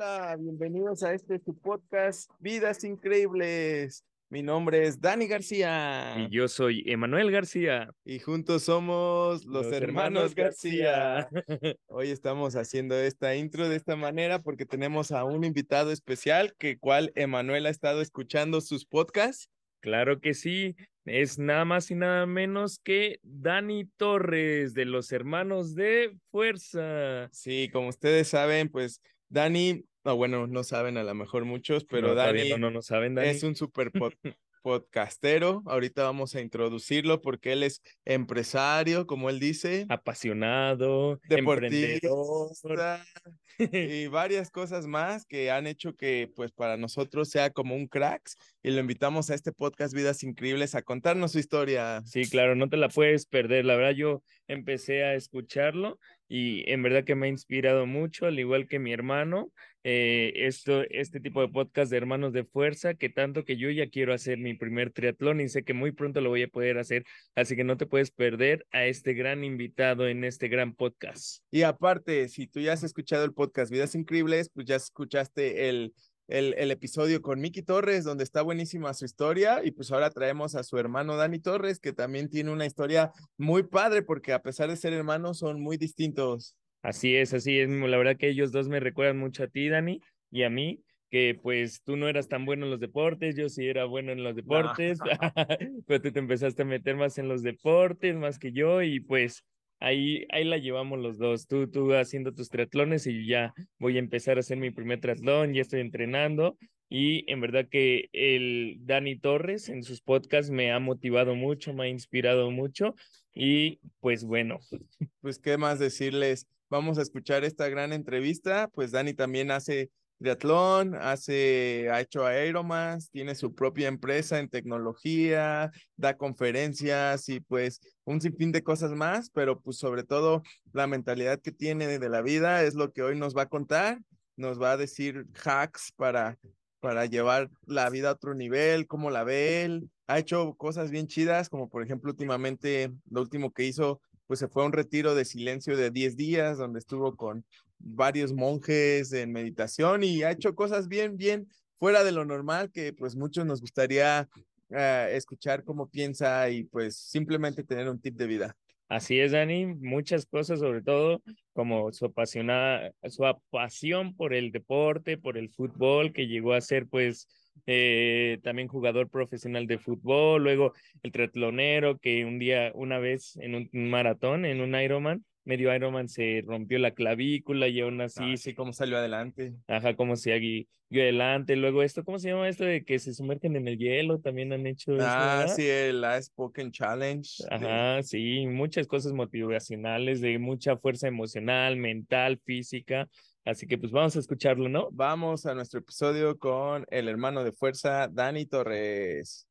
Hola, bienvenidos a este tu podcast Vidas Increíbles. Mi nombre es Dani García. Y yo soy Emanuel García. Y juntos somos los, Los hermanos, hermanos García. García. Hoy estamos haciendo esta intro de esta manera porque tenemos a un invitado especial que cual Emanuel ha estado escuchando sus podcasts. Claro que sí, es nada más y nada menos que Dani Torres de los Hermanos de Fuerza. Sí, como ustedes saben, pues Dani, no, bueno, no saben a lo mejor muchos, pero No, Dani no, saben, Dani. es un super pod- podcastero. Ahorita vamos a introducirlo porque él es empresario, como él dice, apasionado, emprendedor. deportista y varias cosas más que han hecho que pues para nosotros sea como un cracks y lo invitamos a este podcast Vidas Increíbles a contarnos su historia. Sí, claro, no te la puedes perder. La verdad, yo empecé a escucharlo y en verdad que me ha inspirado mucho, al igual que mi hermano. eh, esto, este tipo de podcast de hermanos de fuerza, que tanto que yo ya quiero hacer mi primer triatlón y sé que muy pronto lo voy a poder hacer, así que no te puedes perder a este gran invitado en este gran podcast. Y aparte, si tú ya has escuchado el podcast Vidas Increíbles, pues ya escuchaste el, el, el episodio con Miki Torres, donde está buenísima su historia, y pues ahora traemos a su hermano Dani Torres, que también tiene una historia muy padre, porque a pesar de ser hermanos, son muy distintos. Así es, así es. La verdad que ellos dos me recuerdan mucho a ti, Dani, y a mí, que pues tú no eras tan bueno en los deportes, yo sí era bueno en los deportes, pero tú te empezaste a meter más en los deportes, más que yo, y pues ahí, ahí la llevamos los dos. Tú, tú haciendo tus triatlones y ya voy a empezar a hacer mi primer triatlón, ya estoy entrenando. Y en verdad que el Dani Torres en sus podcasts me ha motivado mucho, me ha inspirado mucho. Y pues bueno, Pues, ¿qué más decirles? Vamos a escuchar esta gran entrevista. Pues Dani también hace triatlón, hace, ha hecho aeromas, tiene su propia empresa en tecnología, da conferencias y pues un sinfín de cosas más, pero pues sobre todo la mentalidad que tiene de la vida es lo que hoy nos va a contar, nos va a decir hacks para, para llevar la vida a otro nivel, cómo la ve él. Ha hecho cosas bien chidas, como por ejemplo últimamente, lo último que hizo pues se fue a un retiro de silencio de 10 días, donde estuvo con varios monjes en meditación y ha hecho cosas bien, bien fuera de lo normal que pues muchos nos gustaría eh, escuchar cómo piensa y pues simplemente tener un tip de vida. Así es, Dani, muchas cosas, sobre todo como su apasionada, su pasión por el deporte, por el fútbol, que llegó a ser pues eh, también jugador profesional de fútbol, luego el triatlonero que un día, una vez en un maratón, en un Ironman, medio Ironman se rompió la clavícula y aún así, Sí, sí, cómo salió adelante. ajá, como se siguió adelante, luego esto, ¿cómo se llama esto de que se sumergen en el hielo? También han hecho eso, Ah, ¿verdad? sí, el Last Spoken Challenge. de- Ajá, sí, muchas cosas motivacionales, de mucha fuerza emocional, mental, física. Así que pues vamos a escucharlo, ¿no? Vamos a nuestro episodio con el hermano de fuerza, Dani Torres.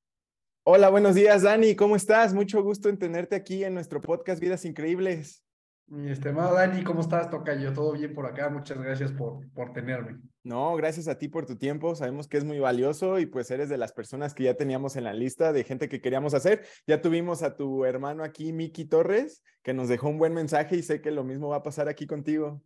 Hola, buenos días, Dani. ¿Cómo estás? Mucho gusto en tenerte aquí en nuestro podcast Vidas Increíbles. Mi estimado Dani, ¿cómo estás, Tocayo? ¿Todo bien por acá? Muchas gracias por, por tenerme. No, gracias a ti por tu tiempo. Sabemos que es muy valioso y pues eres de las personas que ya teníamos en la lista de gente que queríamos hacer. Ya tuvimos a tu hermano aquí, Miki Torres, que nos dejó un buen mensaje y sé que lo mismo va a pasar aquí contigo.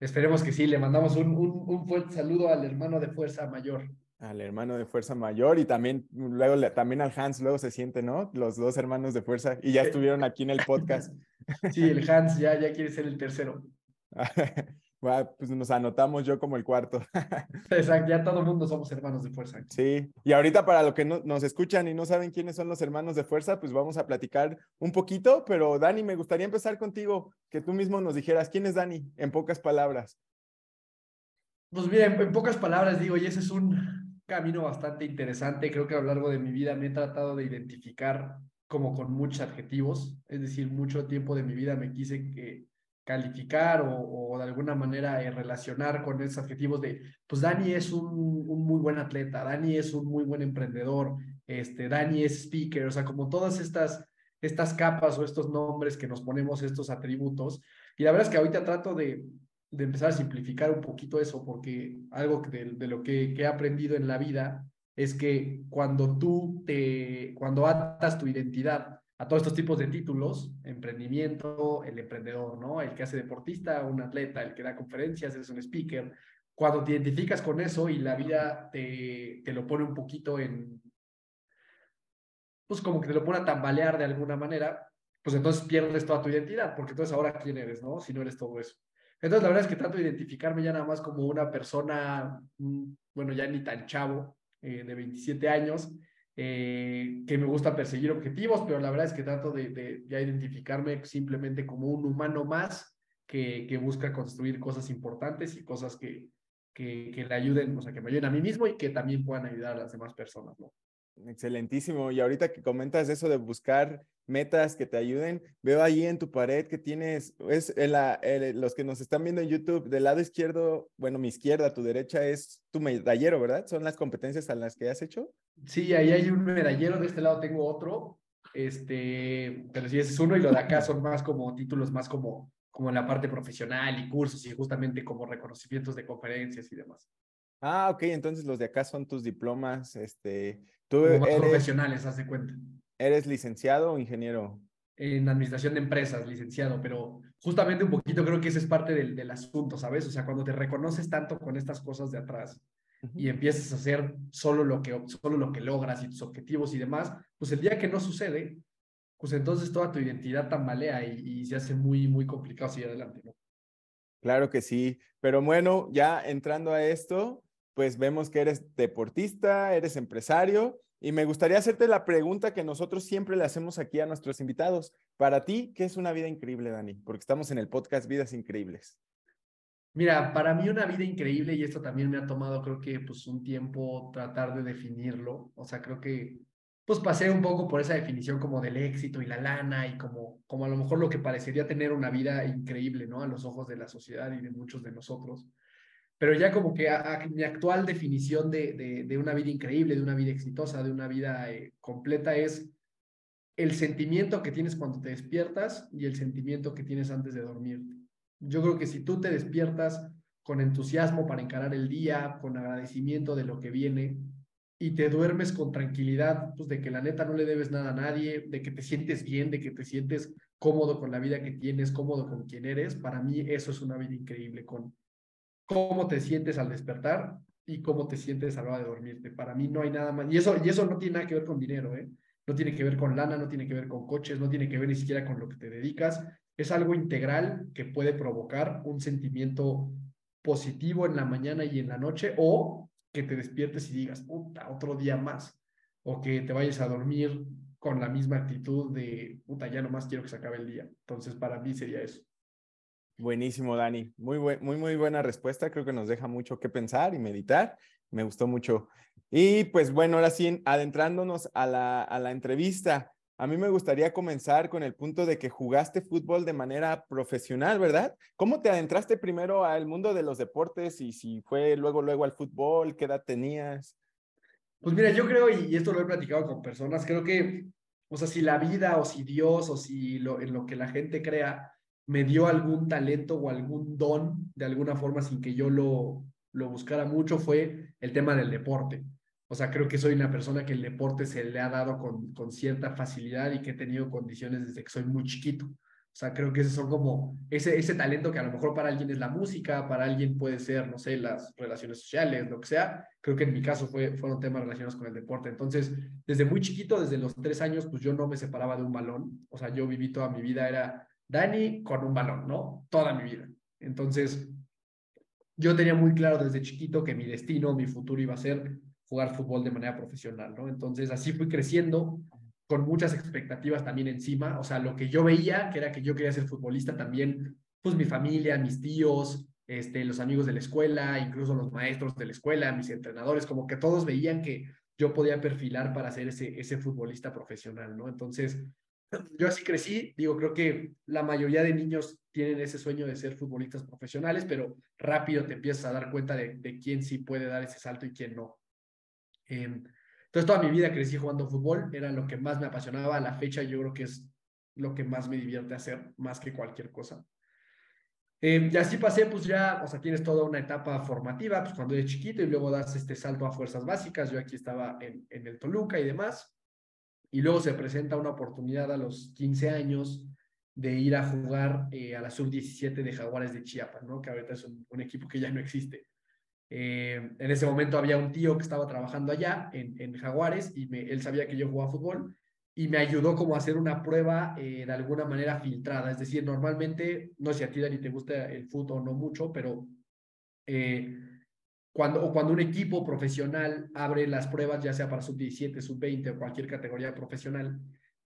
Esperemos que sí, le mandamos un, un, un fuerte saludo al hermano de Fuerza Mayor. Al hermano de Fuerza Mayor y también luego también al Hans, luego se siente, ¿no? Los dos hermanos de Fuerza y ya estuvieron aquí en el podcast. Sí, el Hans ya, ya quiere ser el tercero. Va, pues nos anotamos yo como el cuarto. Exacto, ya todo el mundo somos hermanos de Fuerza. Sí, y ahorita para los que no, nos escuchan y no saben quiénes son los hermanos de fuerza, pues vamos a platicar un poquito, pero Dani, me gustaría empezar contigo, que tú mismo nos dijeras, ¿quién es Dani? En pocas palabras. Pues bien, en pocas palabras digo, y ese es un camino bastante interesante. Creo que a lo largo de mi vida me he tratado de identificar como con muchos adjetivos, es decir, mucho tiempo de mi vida me quise que calificar o, o de alguna manera eh, relacionar con esos adjetivos de, pues Dani es un, un muy buen atleta, Dani es un muy buen emprendedor, este, Dani es speaker, o sea, como todas estas, estas capas o estos nombres que nos ponemos, estos atributos. Y la verdad es que ahorita trato de, de empezar a simplificar un poquito eso, porque algo de lo que, que he aprendido en la vida es que cuando tú te, cuando atas tu identidad a todos estos tipos de títulos, emprendimiento, el emprendedor, ¿no? El que hace deportista, un atleta, el que da conferencias, es un speaker. cuando te identificas con eso y la vida te, te lo pone un poquito en, pues como que te lo pone a tambalear de alguna manera, pues entonces pierdes toda tu identidad, porque entonces ahora quién eres, ¿no? Si no eres todo eso. Entonces la verdad es que trato de identificarme ya nada más como una persona, mm, bueno, ya ni tan chavo, eh, de 27 años, eh, que me gusta perseguir objetivos, pero la verdad es que trato de, de, de identificarme simplemente como un humano más que, que, busca construir cosas importantes y cosas que, que, que le ayuden, o sea, que me ayuden a mí mismo y que también puedan ayudar a las demás personas, ¿no? Excelentísimo. Y ahorita que comentas eso de buscar metas que te ayuden, veo ahí en tu pared que tienes, es el, los que nos están viendo en YouTube, del lado izquierdo, bueno, mi izquierda, tu derecha es tu medallero, ¿verdad? ¿Son las competencias a las que has hecho? Sí, ahí hay un medallero, de este lado tengo otro, este, pero sí, ese es uno y lo de acá son más como títulos, más como, como en la parte profesional y cursos y justamente como reconocimientos de conferencias y demás. Ah, ok, entonces los de acá son tus diplomas, este, tú Como eres, profesionales, haz de cuenta. ¿Eres licenciado o ingeniero? En administración de empresas, licenciado, pero justamente un poquito creo que ese es parte del, del asunto, ¿sabes? O sea, cuando te reconoces tanto con estas cosas de atrás uh -huh. y empiezas a hacer solo lo, que, solo lo que logras y tus objetivos y demás, pues el día que no sucede, pues entonces toda tu identidad tambalea y, y se hace muy, muy complicado seguir adelante, ¿no? Claro que sí, pero bueno, ya entrando a esto, pues vemos que eres deportista, eres empresario y me gustaría hacerte la pregunta que nosotros siempre le hacemos aquí a nuestros invitados. Para ti, ¿qué es una vida increíble, Dani? Porque estamos en el podcast Vidas Increíbles. Mira, para mí una vida increíble, y esto también me ha tomado creo que pues un tiempo tratar de definirlo, o sea, creo que pues pasé un poco por esa definición como del éxito y la lana y como, como a lo mejor lo que parecería tener una vida increíble, ¿no? A los ojos de la sociedad y de muchos de nosotros pero ya como que a, mi actual definición de, de, una vida increíble, de una vida exitosa, de una vida eh, completa es el sentimiento que tienes cuando te despiertas y el sentimiento que tienes antes de dormirte. Yo creo que si tú te despiertas con entusiasmo para encarar el día, con agradecimiento de lo que viene y te duermes con tranquilidad, pues de que la neta no le debes nada a nadie, de que te sientes bien, de que te sientes cómodo con la vida que tienes, cómodo con quien eres, para mí eso es una vida increíble con cómo te sientes al despertar y cómo te sientes a la hora de dormirte. Para mí no hay nada más. Y eso, y eso no tiene nada que ver con dinero, ¿eh? No tiene que ver con lana, no tiene que ver con coches, no tiene que ver ni siquiera con lo que te dedicas. Es algo integral que puede provocar un sentimiento positivo en la mañana y en la noche o que te despiertes y digas, puta, otro día más. O que te vayas a dormir con la misma actitud de, puta, ya nomás quiero que se acabe el día. Entonces, para mí sería eso. Buenísimo, Dani. Muy, muy, muy buena respuesta. Creo que nos deja mucho que pensar y meditar. Me gustó mucho. Y pues bueno, ahora sí, adentrándonos a la, a la entrevista, a mí me gustaría comenzar con el punto de que jugaste fútbol de manera profesional, ¿verdad? ¿Cómo te adentraste primero al mundo de los deportes y si fue luego, luego al fútbol? ¿Qué edad tenías? Pues mira, yo creo, y esto lo he platicado con personas, creo que, o sea, si la vida o si Dios o si lo, en lo que la gente crea, me dio algún talento o algún don de alguna forma sin que yo lo, lo buscara mucho fue el tema del deporte. O sea, creo que soy una persona que el deporte se le ha dado con, con cierta facilidad y que he tenido condiciones desde que soy muy chiquito. O sea, creo que esos son como ese, ese talento que a lo mejor para alguien es la música, para alguien puede ser, no sé, las relaciones sociales, lo que sea. Creo que en mi caso fue, fueron temas relacionados con el deporte. Entonces, desde muy chiquito, desde los tres años, pues yo no me separaba de un balón. O sea, yo viví toda mi vida, era Dani con un balón, ¿no? Toda mi vida. Entonces, yo tenía muy claro desde chiquito que mi destino, mi futuro iba a ser jugar fútbol de manera profesional, ¿no? Entonces, así fui creciendo con muchas expectativas también encima. O sea, lo que yo veía, que era que yo quería ser futbolista también, pues mi familia, mis tíos, este, los amigos de la escuela, incluso los maestros de la escuela, mis entrenadores, como que todos veían que yo podía perfilar para ser ese, ese futbolista profesional, ¿no? Entonces, yo así crecí, digo, creo que la mayoría de niños tienen ese sueño de ser futbolistas profesionales, pero rápido te empiezas a dar cuenta de, quién sí puede dar ese salto y quién no. Eh, entonces, toda mi vida crecí jugando fútbol, era lo que más me apasionaba. A la fecha, yo creo que es lo que más me divierte hacer, más que cualquier cosa. Eh, y así pasé, pues ya, o sea, tienes toda una etapa formativa, pues cuando eres chiquito y luego das este salto a fuerzas básicas. Yo aquí estaba en, en el Toluca y demás y luego se presenta una oportunidad a los 15 años de ir a jugar eh, a la sub-17 de Jaguares de Chiapas, ¿no? que ahorita es un, equipo que ya no existe. Eh, en ese momento había un tío que estaba trabajando allá en, en Jaguares y me, él sabía que yo jugaba fútbol y me ayudó como a hacer una prueba eh, de alguna manera filtrada. Es decir, normalmente, no sé si a ti, Dani, te gusta el fútbol no mucho, pero eh, cuando, o cuando un equipo profesional abre las pruebas, ya sea para sub-17, sub-20 o cualquier categoría profesional,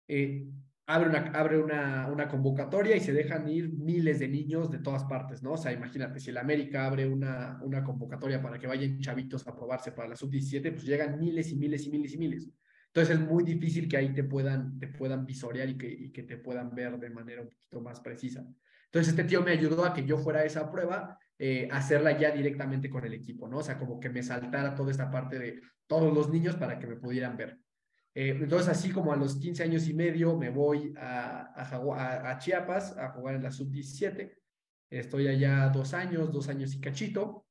eh, abre, una, abre una, una convocatoria y se dejan ir miles de niños de todas partes, ¿no? O sea, imagínate, si el América abre una, una convocatoria para que vayan chavitos a probarse para la sub-17, pues llegan miles y miles y miles y miles. Entonces es muy difícil que ahí te puedan, te puedan visorear y que, y que te puedan ver de manera un poquito más precisa. Entonces este tío me ayudó a que yo fuera a esa prueba, eh, hacerla ya directamente con el equipo, ¿no? O sea, como que me saltara toda esta parte de todos los niños para que me pudieran ver. Eh, entonces, así como a los 15 años y medio me voy a, Chiapas a jugar en la sub-17. Estoy allá dos años, dos años y cachito.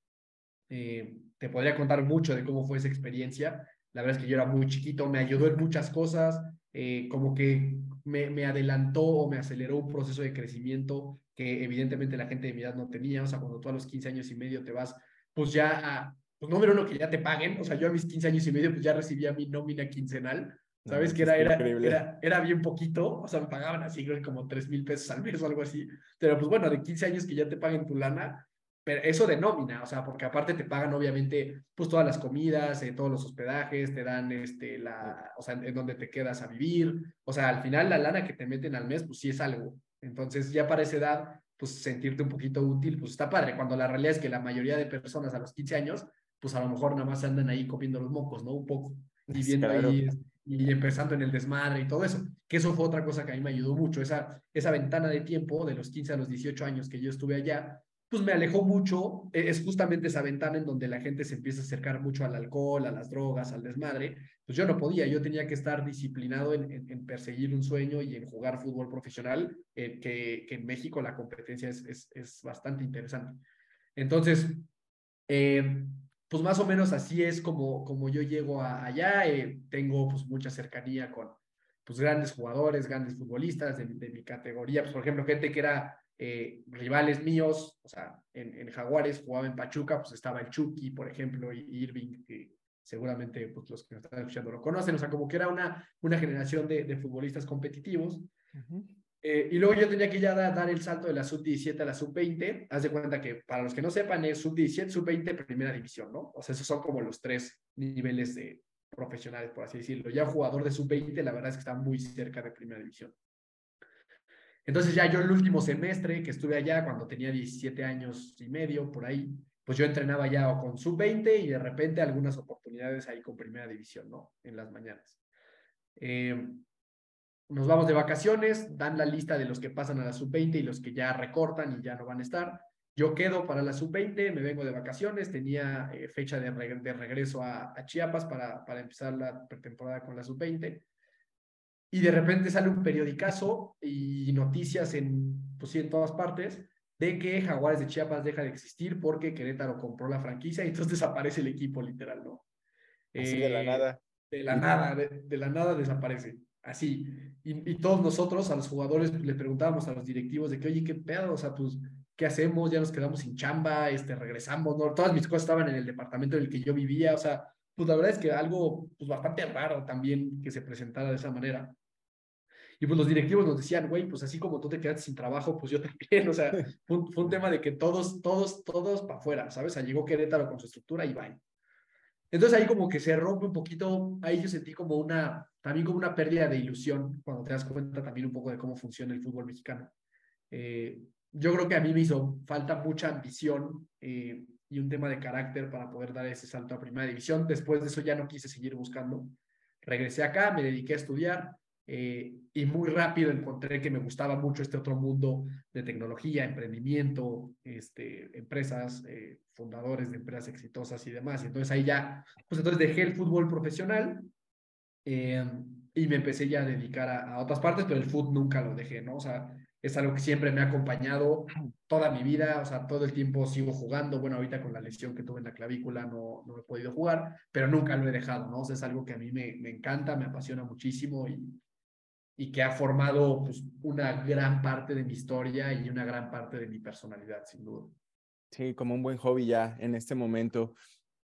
Eh, te podría contar mucho de cómo fue esa experiencia. La verdad es que yo era muy chiquito, me ayudó en muchas cosas, eh, como que me, me, adelantó o me aceleró un proceso de crecimiento que evidentemente la gente de mi edad no tenía. O sea, cuando tú a los 15 años y medio te vas, pues ya a, pues número uno, que ya te paguen. O sea, yo a mis 15 años y medio, pues ya recibía mi nómina quincenal. ¿Sabes? No, que era, era, era, era, bien poquito, o sea, me pagaban así, como 3 mil pesos al mes o algo así. Pero pues bueno, de 15 años que ya te paguen tu lana, pero eso de nómina, o sea, porque aparte te pagan obviamente pues todas las comidas, eh, todos los hospedajes, te dan este, la, o sea, en donde te quedas a vivir, o sea, al final la lana que te meten al mes, pues sí es algo. Entonces ya para esa edad, pues sentirte un poquito útil, pues está padre, cuando la realidad es que la mayoría de personas a los 15 años, pues a lo mejor nada más andan ahí copiando los mocos, ¿no? Un poco, y viendo claro. ahí y empezando en el desmadre y todo eso, que eso fue otra cosa que a mí me ayudó mucho, esa, esa ventana de tiempo de los 15 a los 18 años que yo estuve allá, pues me alejó mucho, e, es justamente esa ventana en donde la gente se empieza a acercar mucho al alcohol, a las drogas, al desmadre, pues yo no podía, yo tenía que estar disciplinado en, perseguir un sueño y en jugar fútbol profesional, eh, que, en México la competencia es, es, bastante interesante. Entonces, eh, pues más o menos así es como, como yo llego a, allá, eh, tengo pues mucha cercanía con pues grandes jugadores, grandes futbolistas de, de mi categoría, pues por ejemplo, gente que era eh, rivales míos, o sea, en, en, Jaguares jugaba en Pachuca, pues estaba el Chucky, por ejemplo, y Irving, que seguramente pues, los que nos están escuchando lo conocen, o sea, como que era una, una generación de, de futbolistas competitivos. Uh -huh. eh, y luego yo tenía que ya dar, dar el salto de la sub-17 a la sub-20. Haz de cuenta que, para los que no sepan, es sub-17, sub-20, primera división, ¿no? O sea, esos son como los tres niveles de profesionales, por así decirlo. Ya jugador de sub-20, la verdad es que está muy cerca de primera división. Entonces ya yo el último semestre que estuve allá, cuando tenía 17 años y medio, por ahí, pues yo entrenaba ya con sub-20 y de repente algunas oportunidades ahí con primera división, ¿no? En las mañanas. Eh, nos vamos de vacaciones, dan la lista de los que pasan a la sub-20 y los que ya recortan y ya no van a estar. Yo quedo para la sub-20, me vengo de vacaciones, tenía eh, fecha de, reg de regreso a, a, Chiapas para, para empezar la pretemporada con la sub-20 y de repente sale un periodicazo y noticias en, pues en todas partes de que Jaguares de Chiapas deja de existir porque Querétaro compró la franquicia y entonces desaparece el equipo literal, ¿no? Así eh, de la nada. De la nada, de, de la nada desaparece. Así. Y, y, todos nosotros, a los jugadores, le preguntábamos a los directivos de que, oye, ¿qué pedo? O sea, pues, ¿qué hacemos? Ya nos quedamos sin chamba, este, regresamos, ¿no? Todas mis cosas estaban en el departamento en el que yo vivía, o sea, pues la verdad es que algo pues, bastante raro también que se presentara de esa manera. Y pues los directivos nos decían, güey, pues así como tú te quedaste sin trabajo, pues yo también, o sea, fue un, fue un tema de que todos, todos, todos para afuera, ¿sabes? O sea, llegó Querétaro con su estructura y bye. Entonces ahí como que se rompe un poquito, ahí yo sentí como una, también como una pérdida de ilusión, cuando te das cuenta también un poco de cómo funciona el fútbol mexicano. Eh, yo creo que a mí me hizo falta mucha ambición eh, y un tema de carácter para poder dar ese salto a primera división. Después de eso ya no quise seguir buscando. Regresé acá, me dediqué a estudiar, eh, y muy rápido encontré que me gustaba mucho este otro mundo de tecnología, emprendimiento, este, empresas, eh, fundadores de empresas exitosas y demás. Y entonces ahí ya, pues entonces dejé el fútbol profesional eh, y me empecé ya a dedicar a, a, otras partes, pero el fútbol nunca lo dejé, ¿no? O sea, es algo que siempre me ha acompañado toda mi vida, o sea, todo el tiempo sigo jugando. Bueno, ahorita con la lesión que tuve en la clavícula no, no he podido jugar, pero nunca lo he dejado, ¿no? O sea, es algo que a mí me, me encanta, me apasiona muchísimo y, y que ha formado pues, una gran parte de mi historia y una gran parte de mi personalidad, sin duda. Sí, como un buen hobby ya en este momento.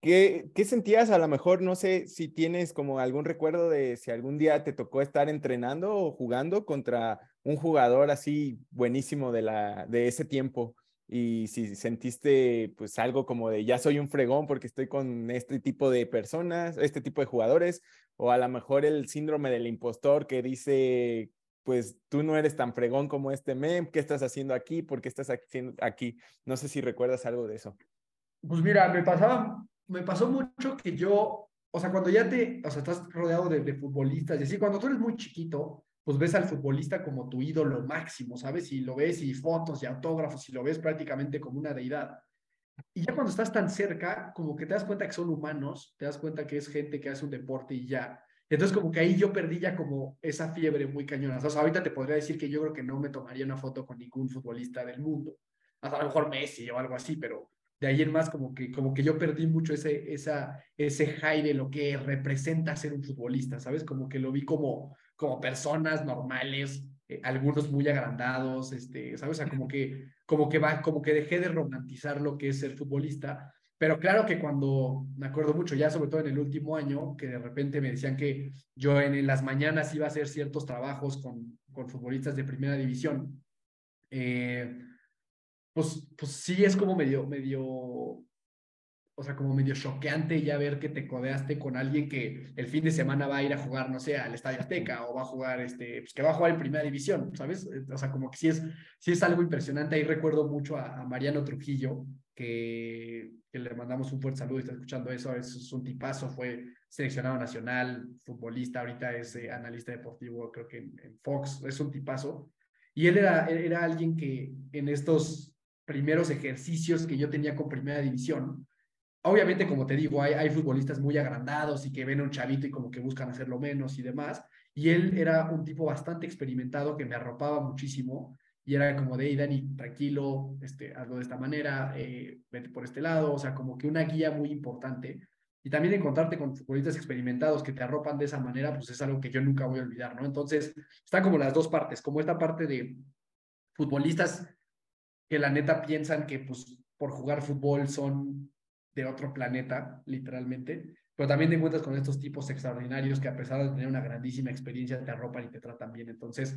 ¿Qué, ¿Qué sentías? A lo mejor, no sé si tienes como algún recuerdo de si algún día te tocó estar entrenando o jugando contra un jugador así buenísimo de, la, de ese tiempo y si sentiste pues algo como de ya soy un fregón porque estoy con este tipo de personas, este tipo de jugadores, o a lo mejor el síndrome del impostor que dice pues tú no eres tan fregón como este mem, ¿qué estás haciendo aquí? ¿Por qué estás aquí? No sé si recuerdas algo de eso. Pues mira, me pasaba, me pasó mucho que yo, o sea, cuando ya te, o sea, estás rodeado de, de futbolistas, y así, cuando tú eres muy chiquito, pues ves al futbolista como tu ídolo máximo, ¿sabes? Y lo ves y fotos y autógrafos y lo ves prácticamente como una deidad. Y ya cuando estás tan cerca, como que te das cuenta que son humanos, te das cuenta que es gente que hace un deporte y ya. Entonces como que ahí yo perdí ya como esa fiebre muy cañona. O sea, ahorita te podría decir que yo creo que no me tomaría una foto con ningún futbolista del mundo. Hasta a lo mejor Messi o algo así, pero de ahí en más como que, como que yo perdí mucho ese, esa, ese high de lo que representa ser un futbolista, ¿sabes? Como que lo vi como, como personas normales, eh, algunos muy agrandados, este, ¿sabes? O sea, como que, como que va, como que dejé de romantizar lo que es ser futbolista, pero claro que cuando, me acuerdo mucho, ya sobre todo en el último año, que de repente me decían que yo en, las mañanas iba a hacer ciertos trabajos con, con futbolistas de primera división, eh, pues, pues sí es como medio, medio, o sea, como medio choqueante ya ver que te codeaste con alguien que el fin de semana va a ir a jugar, no sé, al Estadio Azteca o va a jugar, este, pues que va a jugar en Primera División, ¿sabes? Eh, o sea, como que sí es, sí es algo impresionante. Ahí recuerdo mucho a, Mariano Trujillo, que, que, le mandamos un fuerte saludo está escuchando eso. Es, un tipazo, fue seleccionado nacional, futbolista, ahorita es eh, analista deportivo, creo que en, Fox, es un tipazo. Y él era, era alguien que en estos primeros ejercicios que yo tenía con Primera División, Obviamente, como te digo, hay, hay futbolistas muy agrandados y que ven a un chavito y como que buscan hacerlo menos y demás. Y él era un tipo bastante experimentado que me arropaba muchísimo y era como de, hey, Dani, tranquilo, este, hazlo de esta manera, eh, vete por este lado, o sea, como que una guía muy importante. Y también encontrarte con futbolistas experimentados que te arropan de esa manera, pues es algo que yo nunca voy a olvidar, ¿no? Entonces, están como las dos partes, como esta parte de futbolistas que la neta piensan que pues por jugar fútbol son de otro planeta, literalmente, pero también te encuentras con estos tipos extraordinarios que a pesar de tener una grandísima experiencia te arropan y te tratan bien. Entonces,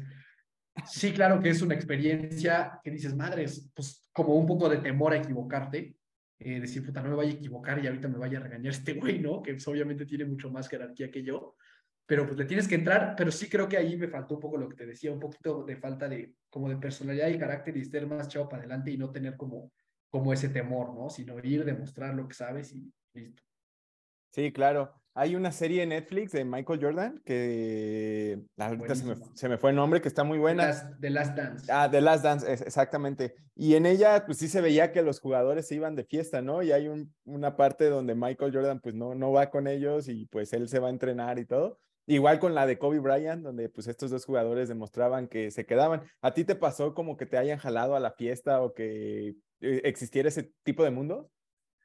sí, claro que es una experiencia que dices, madres, pues como un poco de temor a equivocarte, eh, decir, puta, no me vaya a equivocar y ahorita me vaya a regañar este güey, ¿no? Que pues, obviamente tiene mucho más jerarquía que yo, pero pues le tienes que entrar, pero sí creo que ahí me faltó un poco lo que te decía, un poquito de falta de como de personalidad y carácter y ser más chavo para adelante y no tener como como ese temor, ¿no? Sino ir, demostrar lo que sabes y listo. Sí, claro. Hay una serie en Netflix de Michael Jordan que ahorita se me, se me, fue el nombre, que está muy buena. The Last, Dance. Ah, The Last Dance, exactamente. Y en ella, pues sí se veía que los jugadores se iban de fiesta, ¿no? Y hay un, una parte donde Michael Jordan, pues no, no va con ellos y pues él se va a entrenar y todo. Igual con la de Kobe Bryant, donde pues estos dos jugadores demostraban que se quedaban. ¿A ti te pasó como que te hayan jalado a la fiesta o que eh, existiera ese tipo de mundo?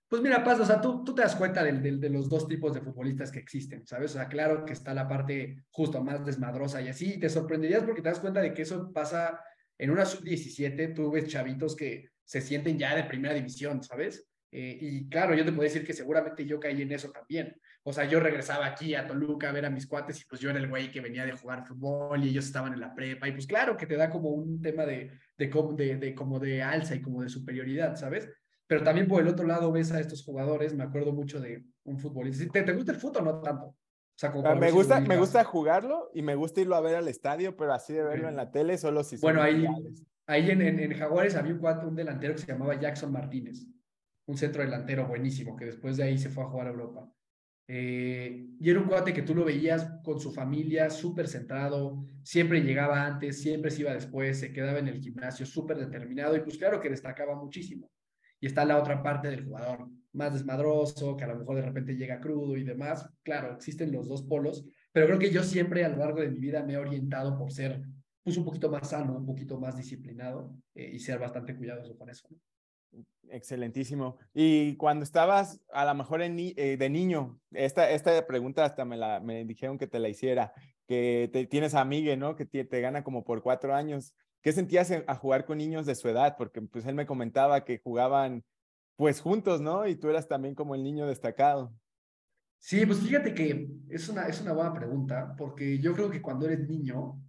Pues mira, Paz, o sea, tú, tú te das cuenta de, de, los dos tipos de futbolistas que existen, ¿sabes? O sea, claro que está la parte justo más desmadrosa y así, y te sorprenderías porque te das cuenta de que eso pasa en una sub-17, tú ves chavitos que se sienten ya de primera división, ¿sabes? Eh, y claro, yo te puedo decir que seguramente yo caí en eso también. O sea, yo regresaba aquí a Toluca a ver a mis cuates y pues yo era el güey que venía de jugar fútbol y ellos estaban en la prepa y pues claro que te da como un tema de, de, de, de como de alza y como de superioridad, ¿sabes? Pero también por el otro lado ves a estos jugadores, me acuerdo mucho de un futbolista. ¿Te, te gusta el fútbol o no tanto? O sea, como ah, me gusta, me gusta jugarlo y me gusta irlo a ver al estadio, pero así de verlo en la tele solo si Bueno, ahí, ahí en, en, Jaguares había un, un delantero que se llamaba Jackson Martínez un centro delantero buenísimo, que después de ahí se fue a jugar a Europa. Eh, y era un cuate que tú lo veías con su familia, súper centrado, siempre llegaba antes, siempre se iba después, se quedaba en el gimnasio súper determinado y pues claro que destacaba muchísimo. Y está la otra parte del jugador, más desmadroso, que a lo mejor de repente llega crudo y demás. Claro, existen los dos polos, pero creo que yo siempre a lo largo de mi vida me he orientado por ser pues un poquito más sano, un poquito más disciplinado eh, y ser bastante cuidadoso con eso. Excelentísimo. Y cuando estabas a lo mejor eh, de niño, esta, esta pregunta hasta me, la, me dijeron que te la hiciera, que te, tienes a Miguel, ¿no? Que te, te, gana como por cuatro años. ¿Qué sentías a jugar con niños de su edad? Porque pues él me comentaba que jugaban pues juntos, ¿no? Y tú eras también como el niño destacado. Sí, pues fíjate que es una, es una buena pregunta, porque yo creo que cuando eres niño,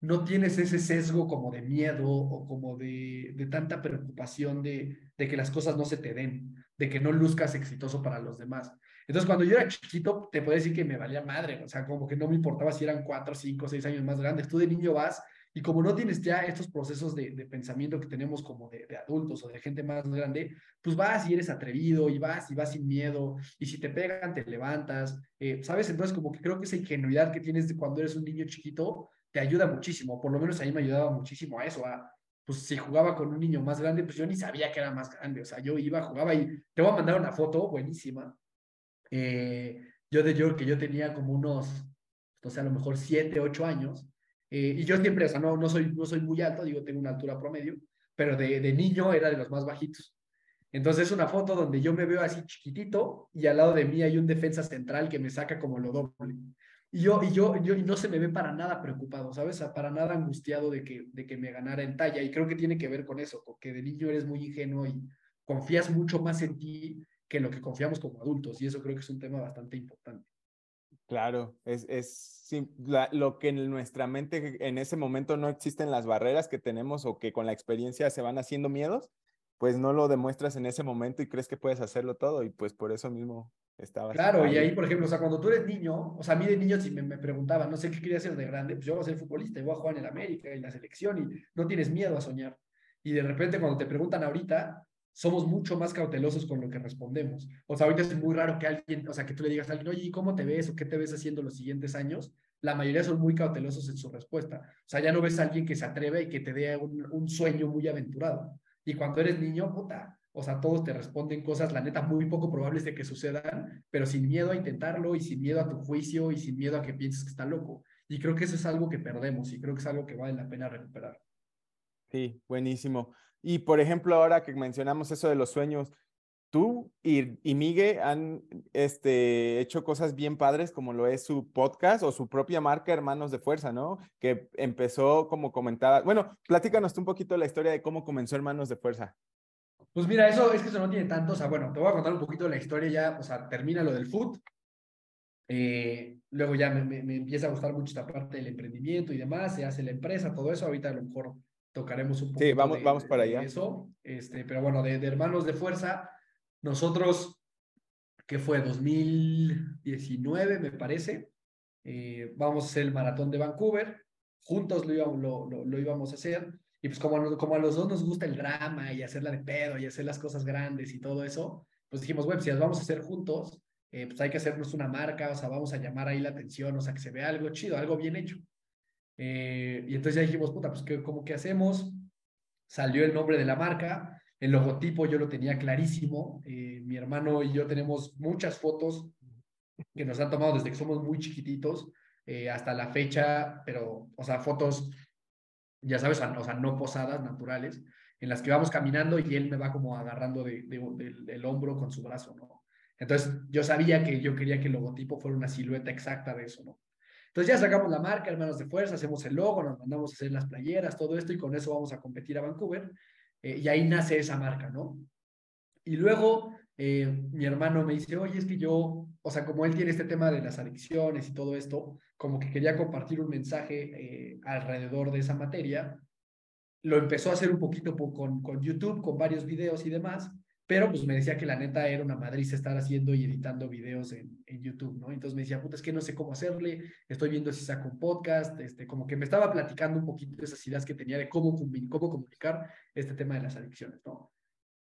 no tienes ese sesgo como de miedo o como de, de tanta preocupación de, de, que las cosas no se te den, de que no luzcas exitoso para los demás. Entonces, cuando yo era chiquito, te puedo decir que me valía madre, o sea, como que no me importaba si eran cuatro, cinco, seis años más grandes. Tú de niño vas y como no tienes ya estos procesos de, de pensamiento que tenemos como de, de, adultos o de gente más grande, pues vas y eres atrevido y vas y vas sin miedo y si te pegan te levantas, eh, ¿sabes? Entonces como que creo que esa ingenuidad que tienes de cuando eres un niño chiquito te ayuda muchísimo, por lo menos a mí me ayudaba muchísimo a eso, a, pues si jugaba con un niño más grande, pues yo ni sabía que era más grande, o sea, yo iba, jugaba y te voy a mandar una foto buenísima. Eh, yo de yo que yo tenía como unos, no sé, a lo mejor siete, ocho años, eh, y yo siempre, o sea, no, no, soy, no soy muy alto, digo, tengo una altura promedio, pero de, de niño era de los más bajitos. Entonces es una foto donde yo me veo así chiquitito y al lado de mí hay un defensa central que me saca como lo doble. Y yo, y yo, yo y no se me ve para nada preocupado, ¿sabes? Para nada angustiado de que, de que me ganara en talla. Y creo que tiene que ver con eso, porque de niño eres muy ingenuo y confías mucho más en ti que en lo que confiamos como adultos. Y eso creo que es un tema bastante importante. Claro, es, es lo que en nuestra mente en ese momento no existen las barreras que tenemos o que con la experiencia se van haciendo miedos, pues no lo demuestras en ese momento y crees que puedes hacerlo todo y pues por eso mismo estaba. Claro, ahí. y ahí, por ejemplo, o sea, cuando tú eres niño, o sea, a mí de niño si me, me preguntaban, no sé qué quería hacer de grande, pues yo voy a ser futbolista y voy a jugar en el América, en la selección y no tienes miedo a soñar. Y de repente cuando te preguntan ahorita, somos mucho más cautelosos con lo que respondemos. O sea, ahorita es muy raro que alguien, o sea, que tú le digas a alguien, oye, ¿cómo te ves o qué te ves haciendo los siguientes años? La mayoría son muy cautelosos en su respuesta. O sea, ya no ves a alguien que se atreve y que te dé un, un sueño muy aventurado. Y cuando eres niño, puta, o sea, todos te responden cosas, la neta, muy poco probables de que sucedan, pero sin miedo a intentarlo y sin miedo a tu juicio y sin miedo a que pienses que está loco. Y creo que eso es algo que perdemos y creo que es algo que vale la pena recuperar. Sí, buenísimo. Y por ejemplo, ahora que mencionamos eso de los sueños, tú y, y Miguel han este, hecho cosas bien padres como lo es su podcast o su propia marca Hermanos de Fuerza, ¿no? Que empezó como comentaba. Bueno, platícanos un poquito la historia de cómo comenzó Hermanos de Fuerza. Pues mira, eso es que eso no tiene tanto, o sea, bueno, te voy a contar un poquito la historia ya, o sea, termina lo del food, eh, luego ya me, me, me, empieza a gustar mucho esta parte del emprendimiento y demás, se hace la empresa, todo eso, ahorita a lo mejor tocaremos un poco. Sí, vamos, de, vamos para allá. De eso, este, pero bueno, de, de, Hermanos de Fuerza, nosotros, que fue 2019, me parece, eh, vamos a hacer el maratón de Vancouver, juntos lo íbamos, lo, lo, lo íbamos a hacer, y pues como, a, como a los dos nos gusta el drama y hacerla de pedo y hacer las cosas grandes y todo eso, pues dijimos, bueno, si las vamos a hacer juntos, eh, pues hay que hacernos una marca, o sea, vamos a llamar ahí la atención, o sea, que se vea algo chido, algo bien hecho. Eh, y entonces ya dijimos, puta, pues ¿qué, ¿cómo que hacemos? Salió el nombre de la marca, el logotipo yo lo tenía clarísimo, eh, mi hermano y yo tenemos muchas fotos que nos han tomado desde que somos muy chiquititos eh, hasta la fecha, pero, o sea, fotos, ya sabes, o sea, no posadas, naturales, en las que vamos caminando y él me va como agarrando de, de, de, del hombro con su brazo, ¿no? Entonces yo sabía que yo quería que el logotipo fuera una silueta exacta de eso, ¿no? Entonces ya sacamos la marca, hermanos de fuerza, hacemos el logo, nos mandamos a hacer las playeras, todo esto y con eso vamos a competir a Vancouver. Eh, y ahí nace esa marca, ¿no? Y luego eh, mi hermano me dice, oye, es que yo, o sea, como él tiene este tema de las adicciones y todo esto, como que quería compartir un mensaje eh, alrededor de esa materia, lo empezó a hacer un poquito con, con YouTube, con varios videos y demás, pero pues me decía que la neta era una madriz estar haciendo y editando videos en, en, YouTube, ¿no? Entonces me decía, puta, es que no sé cómo hacerle, estoy viendo si saco un podcast, este, como que me estaba platicando un poquito esas ideas que tenía de cómo, cómo comunicar este tema de las adicciones, ¿no?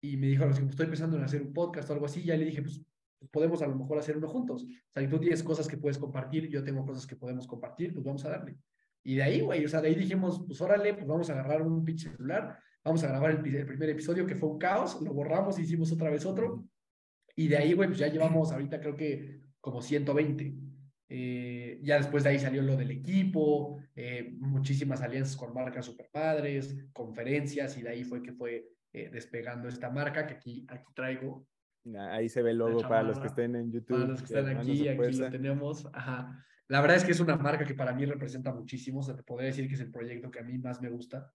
Y me dijo, pues estoy pensando en hacer un podcast o algo así, y ya le dije, pues podemos a lo mejor hacer uno juntos. O sea, tú tienes cosas que puedes compartir, yo tengo cosas que podemos compartir, pues vamos a darle. Y de ahí, güey, o sea, de ahí dijimos, pues órale, pues vamos a agarrar un pinche celular, vamos a grabar el, el, primer episodio que fue un caos, lo borramos, hicimos otra vez otro, y de ahí, güey, pues ya llevamos ahorita creo que como 120. Eh, ya después de ahí salió lo del equipo, eh, muchísimas alianzas con marcas super padres, conferencias, y de ahí fue que fue eh, despegando esta marca que aquí, aquí traigo. Ahí se ve el logo para los que estén en YouTube. Para los que están aquí, aquí lo tenemos. Ajá. La verdad es que es una marca que para mí representa muchísimo, o sea, te podría decir que es el proyecto que a mí más me gusta.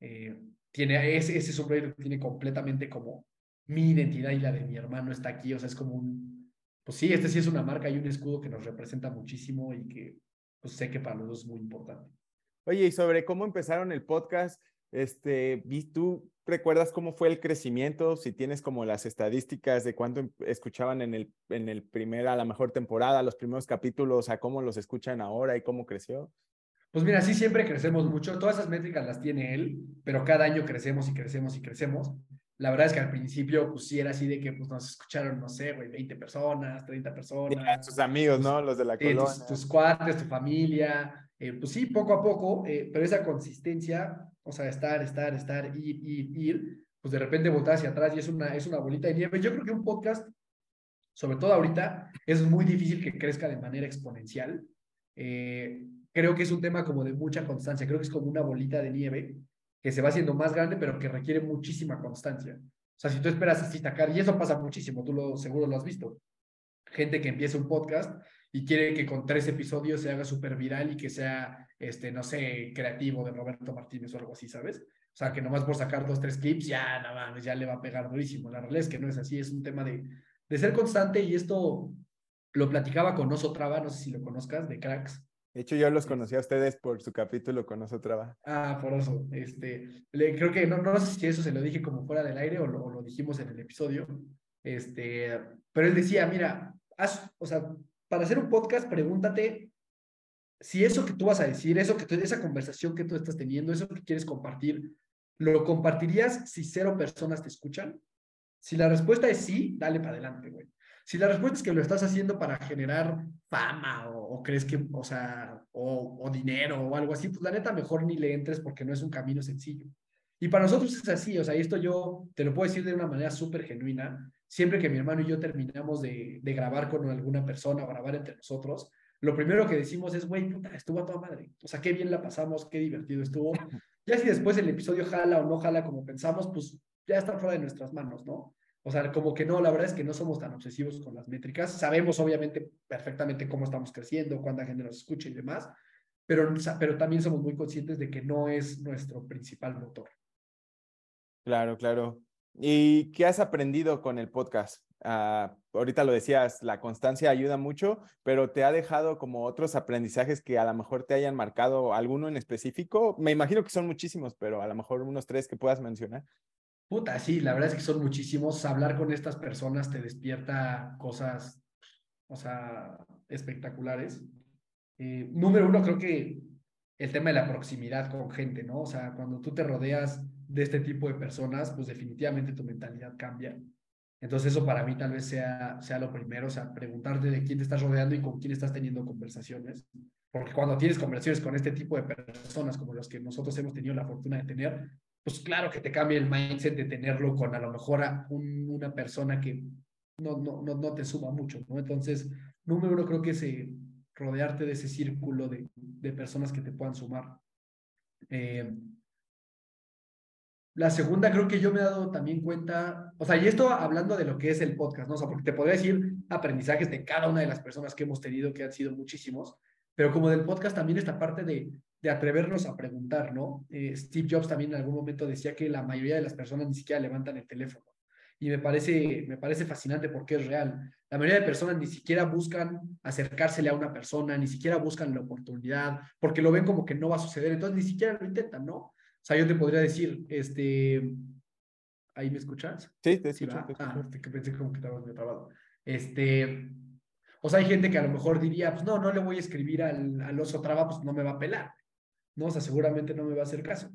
Eh, tiene, ese, ese que tiene completamente como mi identidad y la de mi hermano está aquí, o sea, es como un, pues sí, este sí es una marca y un escudo que nos representa muchísimo y que pues sé que para los dos es muy importante. Oye, y sobre cómo empezaron el podcast, este, ¿tú recuerdas cómo fue el crecimiento? Si tienes como las estadísticas de cuánto em, escuchaban en el, en el primer, a la mejor temporada, los primeros capítulos, a cómo los escuchan ahora y cómo creció. Pues mira, sí siempre crecemos mucho. Todas esas métricas las tiene él, pero cada año crecemos y crecemos y crecemos. La verdad es que al principio, pues sí era así de que pues, nos escucharon, no sé, güey, 20 personas, 30 personas. tus amigos, ¿no? Los de la colonia. Tus, tus cuates, tu familia. Eh, pues sí, poco a poco, eh, pero esa consistencia, o sea, estar, estar, estar, ir, ir, ir, pues de repente voltar hacia atrás y es una, es una bolita de nieve. Yo creo que un podcast, sobre todo ahorita, es muy difícil que crezca de manera exponencial. Eh, creo que es un tema como de mucha constancia, creo que es como una bolita de nieve que se va haciendo más grande, pero que requiere muchísima constancia. O sea, si tú esperas así sacar, y eso pasa muchísimo, tú lo seguro lo has visto, gente que empieza un podcast y quiere que con tres episodios se haga súper viral y que sea, este, no sé, creativo de Roberto Martínez o algo así, ¿sabes? O sea, que nomás por sacar dos, tres clips, ya, nada más, ya le va a pegar durísimo. La realidad es que no es así, es un tema de, de ser constante y esto lo platicaba con Oso Traba, no sé si lo conozcas, de Cracks. De hecho, yo los conocí a ustedes por su capítulo con Oso Traba. Ah, por eso. Este, le, creo que no, no sé si eso se lo dije como fuera del aire o lo, lo dijimos en el episodio. Este, pero él decía, mira, haz, o sea, para hacer un podcast, pregúntate si eso que tú vas a decir, eso que tú, esa conversación que tú estás teniendo, eso que quieres compartir, ¿lo compartirías si cero personas te escuchan? Si la respuesta es sí, dale para adelante, güey. Si la respuesta es que lo estás haciendo para generar fama o, crees que, o sea, o, o, dinero o algo así, pues la neta mejor ni le entres porque no es un camino sencillo. Y para nosotros es así, o sea, esto yo te lo puedo decir de una manera súper genuina. Siempre que mi hermano y yo terminamos de, de grabar con alguna persona o grabar entre nosotros, lo primero que decimos es, güey, puta, estuvo a toda madre. O sea, qué bien la pasamos, qué divertido estuvo. Ya si después el episodio jala o no jala como pensamos, pues ya está fuera de nuestras manos, ¿no? O sea, como que no, la verdad es que no somos tan obsesivos con las métricas. Sabemos obviamente perfectamente cómo estamos creciendo, cuánta gente nos escucha y demás, pero, pero también somos muy conscientes de que no es nuestro principal motor. Claro, claro. ¿Y qué has aprendido con el podcast? Uh, ahorita lo decías, la constancia ayuda mucho, pero te ha dejado como otros aprendizajes que a lo mejor te hayan marcado alguno en específico. Me imagino que son muchísimos, pero a lo mejor unos tres que puedas mencionar. Puta, sí, la verdad es que son muchísimos. Hablar con estas personas te despierta cosas, o sea, espectaculares. Eh, número uno, creo que el tema de la proximidad con gente, ¿no? O sea, cuando tú te rodeas de este tipo de personas, pues definitivamente tu mentalidad cambia. Entonces eso para mí tal vez sea, sea lo primero, o sea, preguntarte de quién te estás rodeando y con quién estás teniendo conversaciones. Porque cuando tienes conversaciones con este tipo de personas como los que nosotros hemos tenido la fortuna de tener, pues claro que te cambia el mindset de tenerlo con a lo mejor a una persona que no, no, no, te suma mucho, ¿no? Entonces, número uno, creo que es rodearte de ese círculo de, de personas que te puedan sumar. Eh, la segunda, creo que yo me he dado también cuenta, o sea, y esto hablando de lo que es el podcast, ¿no? O sea, porque te podría decir aprendizajes de cada una de las personas que hemos tenido, que han sido muchísimos, pero como del podcast también esta parte de de atrevernos a preguntar, ¿no? Eh, Steve Jobs también en algún momento decía que la mayoría de las personas ni siquiera levantan el teléfono. Y me parece, me parece fascinante porque es real. La mayoría de personas ni siquiera buscan acercársele a una persona, ni siquiera buscan la oportunidad, porque lo ven como que no va a suceder, entonces ni siquiera lo intentan, ¿no? O sea, yo te podría decir, este, ¿ahí me escuchas? Sí, te escucho. Ah, que pensé como que estabas trabado. Este, o sea, hay gente que a lo mejor diría, pues no, no le voy a escribir al, al oso traba, pues no me va a pelar. ¿No? O sea, seguramente no me va a hacer caso.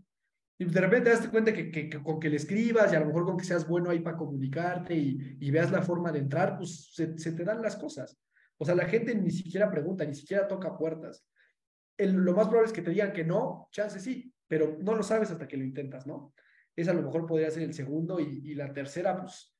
Y de repente te das cuenta que, que, con que le escribas y a lo mejor con que seas bueno ahí para comunicarte y, y veas la forma de entrar, pues se, te dan las cosas. O sea, la gente ni siquiera pregunta, ni siquiera toca puertas. El, lo más probable es que te digan que no, chance sí, pero no lo sabes hasta que lo intentas, ¿no? Esa a lo mejor podría ser el segundo y, y la tercera, pues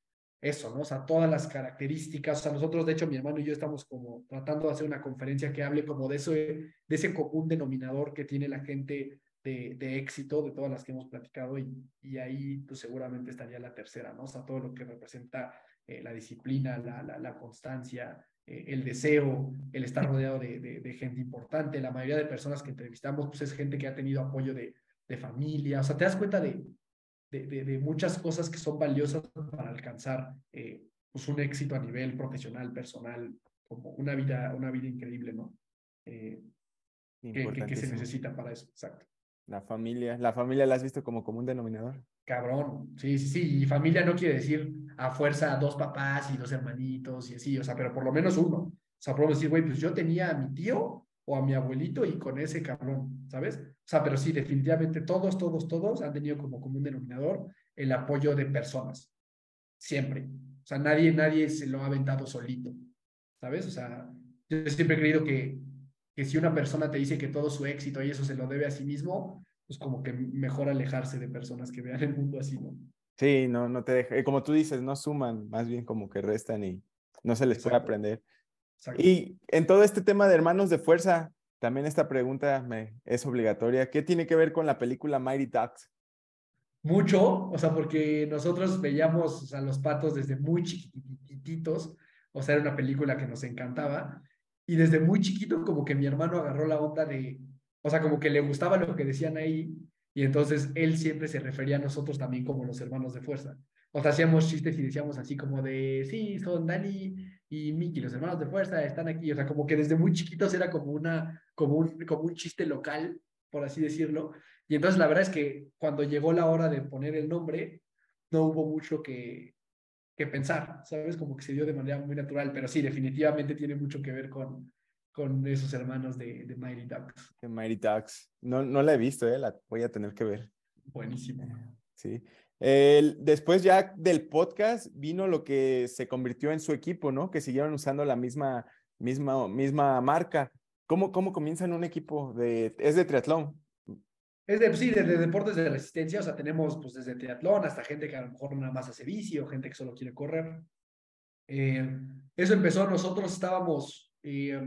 eso, ¿no? O sea, todas las características. O sea, nosotros, de hecho, mi hermano y yo estamos como tratando de hacer una conferencia que hable como de, eso, de ese común denominador que tiene la gente de, éxito, de todas las que hemos platicado, y, ahí pues seguramente estaría la tercera, ¿no? O sea, todo lo que representa eh, la disciplina, la, constancia, eh, el deseo, el estar rodeado de, de, de, gente importante. La mayoría de personas que entrevistamos, pues es gente que ha tenido apoyo de, de familia. O sea, te das cuenta de, de, de, muchas cosas que son valiosas para alcanzar eh, pues un éxito a nivel profesional, personal, como una vida, una vida increíble, ¿no? Eh, que, que, se necesita para eso, exacto. La familia, la familia la has visto como común denominador. Cabrón, sí, sí, sí, y familia no quiere decir a fuerza dos papás y dos hermanitos y así, o sea, pero por lo menos uno. O sea, podemos decir, güey, pues yo tenía a mi tío o a mi abuelito y con ese cabrón, ¿sabes? O sea, pero sí, definitivamente todos, todos, todos han tenido como común denominador el apoyo de personas, siempre. O sea, nadie, nadie se lo ha aventado solito, ¿sabes? O sea, yo siempre he creído que, que si una persona te dice que todo su éxito y eso se lo debe a sí mismo, pues como que mejor alejarse de personas que vean el mundo así, ¿no? Sí, no, no te deja, como tú dices, no suman, más bien como que restan y no se les puede aprender. Y en todo este tema de hermanos de fuerza, también esta pregunta me es obligatoria. ¿Qué tiene que ver con la película Mighty Ducks? Mucho, o sea, porque nosotros veíamos a los patos desde muy chiquititos, o sea, era una película que nos encantaba, y desde muy chiquito como que mi hermano agarró la onda de, o sea, como que le gustaba lo que decían ahí, y entonces él siempre se refería a nosotros también como los hermanos de fuerza. O sea, hacíamos chistes y decíamos así como de, sí, son Dani y Miki, los hermanos de fuerza, están aquí. O sea, como que desde muy chiquitos era como, una, como, un, como un chiste local, por así decirlo. Y entonces la verdad es que cuando llegó la hora de poner el nombre, no hubo mucho que, que pensar, ¿sabes? Como que se dio de manera muy natural, pero sí, definitivamente tiene mucho que ver con, con esos hermanos de, de Mighty Ducks. De Mighty Ducks. No, no la he visto, ¿eh? La voy a tener que ver. Buenísimo. Sí. Después ya del podcast vino lo que se convirtió en su equipo, ¿no? Que siguieron usando la misma, misma, misma marca. ¿Cómo, ¿Cómo comienzan un equipo de, es de triatlón? Es de, sí, de, deportes de resistencia, o sea, tenemos pues desde triatlón hasta gente que a lo mejor nada más hace bici o gente que solo quiere correr. Eh, eso empezó, nosotros estábamos eh,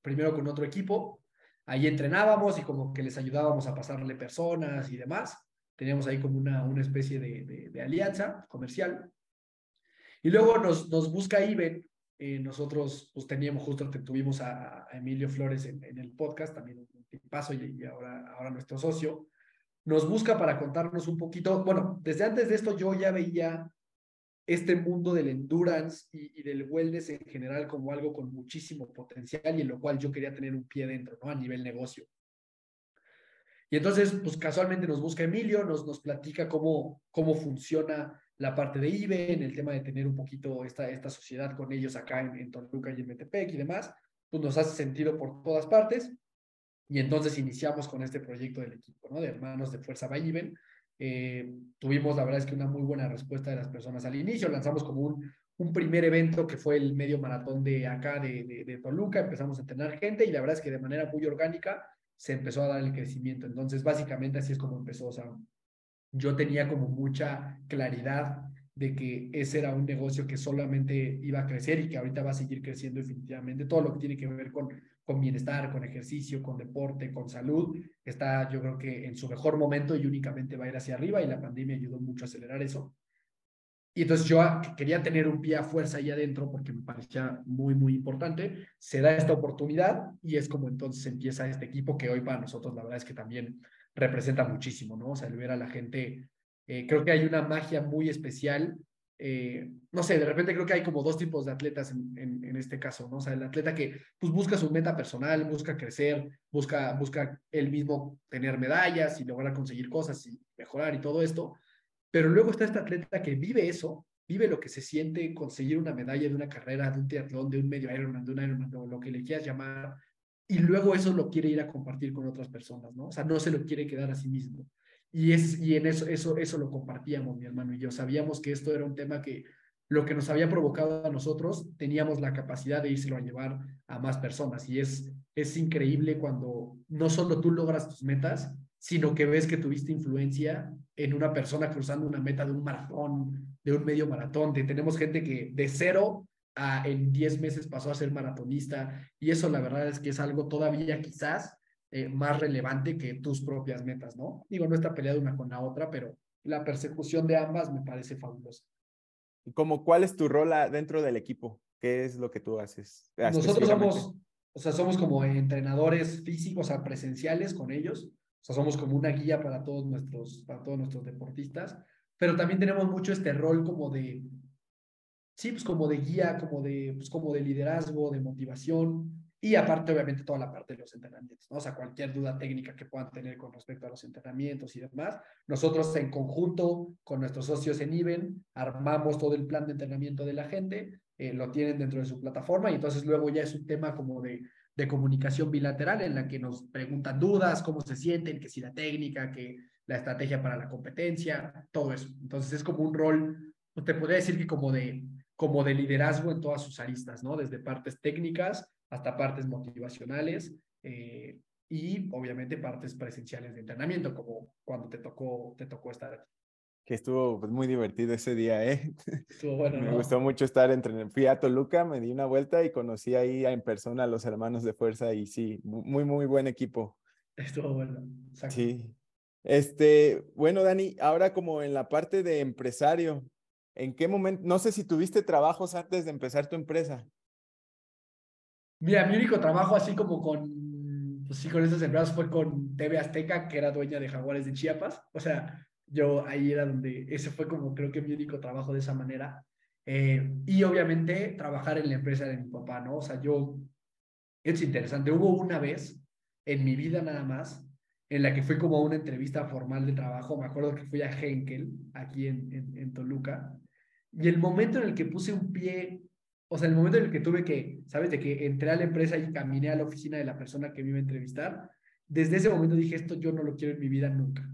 primero con otro equipo, ahí entrenábamos y como que les ayudábamos a pasarle personas y demás. Teníamos ahí como una, una especie de, de, alianza comercial. Y luego nos, nos busca Iben, eh, nosotros pues teníamos justo, tuvimos a, a Emilio Flores en, en, el podcast, también paso y, ahora, ahora nuestro socio, nos busca para contarnos un poquito, bueno, desde antes de esto yo ya veía este mundo del endurance y, del wellness en general como algo con muchísimo potencial y en lo cual yo quería tener un pie dentro, ¿no? A nivel negocio. Y entonces, pues casualmente nos busca Emilio, nos, nos platica cómo, cómo funciona la parte de IBE, en el tema de tener un poquito esta, esta sociedad con ellos acá en, en Toluca y en Metepec y demás, pues nos hace sentido por todas partes. Y entonces iniciamos con este proyecto del equipo, ¿no? De Hermanos de Fuerza Bayben. Eh, tuvimos, la verdad es que una muy buena respuesta de las personas al inicio. Lanzamos como un, un primer evento que fue el medio maratón de acá, de, de, Toluca. Empezamos a tener gente y la verdad es que de manera muy orgánica se empezó a dar el crecimiento. Entonces, básicamente así es como empezó. O sea, yo tenía como mucha claridad de que ese era un negocio que solamente iba a crecer y que ahorita va a seguir creciendo definitivamente. Todo lo que tiene que ver con con bienestar, con ejercicio, con deporte, con salud, está yo creo que en su mejor momento y únicamente va a ir hacia arriba y la pandemia ayudó mucho a acelerar eso. Y entonces yo quería tener un pie a fuerza ahí adentro porque me parecía muy, muy importante. Se da esta oportunidad y es como entonces empieza este equipo que hoy para nosotros la verdad es que también representa muchísimo, ¿no? O sea, el ver a la gente, eh, creo que hay una magia muy especial eh, no sé, de repente creo que hay como dos tipos de atletas en, en, este caso, ¿no? O sea, el atleta que pues busca su meta personal, busca crecer, busca, busca él mismo tener medallas y lograr conseguir cosas y mejorar y todo esto, pero luego está este atleta que vive eso, vive lo que se siente conseguir una medalla de una carrera, de un triatlón, de un medio Ironman, de un Ironman, o lo que le quieras llamar, y luego eso lo quiere ir a compartir con otras personas, ¿no? O sea, no se lo quiere quedar a sí mismo. Y, es, y en eso, eso, eso lo compartíamos, mi hermano y yo. Sabíamos que esto era un tema que lo que nos había provocado a nosotros, teníamos la capacidad de írselo a llevar a más personas. Y es, es increíble cuando no solo tú logras tus metas, sino que ves que tuviste influencia en una persona cruzando una meta de un maratón, de un medio maratón. tenemos gente que de cero a en 10 meses pasó a ser maratonista. Y eso la verdad es que es algo todavía quizás eh, más relevante que tus propias metas, ¿no? Digo, no está peleada una con la otra, pero la persecución de ambas me parece fabulosa. Como, ¿Cuál es tu rol dentro del equipo? ¿Qué es lo que tú haces? Nosotros somos, o sea, somos como entrenadores físicos, o sea, presenciales con ellos. Sea, somos como una guía para todos nuestros, para todos nuestros deportistas. pero también tenemos mucho este rol como de, sí, pues como de guía, como de, pues como de liderazgo, de motivación, y aparte, obviamente, toda la parte de los entrenamientos, ¿no? O sea, cualquier duda técnica que puedan tener con respecto a los entrenamientos y demás. Nosotros en conjunto con nuestros socios en IBEN armamos todo el plan de entrenamiento de la gente, eh, lo tienen dentro de su plataforma y entonces luego ya es un tema como de, de comunicación bilateral en la que nos preguntan dudas, cómo se sienten, que si la técnica, que la estrategia para la competencia, todo eso. Entonces es como un rol, te podría decir que como de, como de liderazgo en todas sus aristas, ¿no? Desde partes técnicas hasta partes motivacionales eh, y obviamente partes presenciales de entrenamiento, como cuando te tocó, te tocó estar aquí. Que estuvo pues, muy divertido ese día, ¿eh? Estuvo bueno, me gustó mucho estar entre... Fui a Toluca, me di una vuelta y conocí ahí en persona a los hermanos de fuerza y sí, muy, muy buen equipo. Estuvo bueno. Sí. Este, bueno, Dani, ahora como en la parte de empresario, ¿en qué momento, no sé si tuviste trabajos antes de empezar tu empresa? Mira, mi único trabajo así como con, pues sí, con estos empleados fue con TV Azteca, que era dueña de Jaguares de Chiapas. O sea, yo ahí era donde, ese fue como creo que mi único trabajo de esa manera. Eh, y obviamente trabajar en la empresa de mi papá, ¿no? O sea, yo, es interesante, hubo una vez en mi vida nada más en la que fui como a una entrevista formal de trabajo, me acuerdo que fui a Henkel, aquí en, en, en Toluca, y el momento en el que puse un pie o sea, el momento en el que tuve que, ¿sabes? De que entré a la empresa y caminé a la oficina de la persona que me iba a entrevistar, desde ese momento dije, esto yo no lo quiero en mi vida nunca.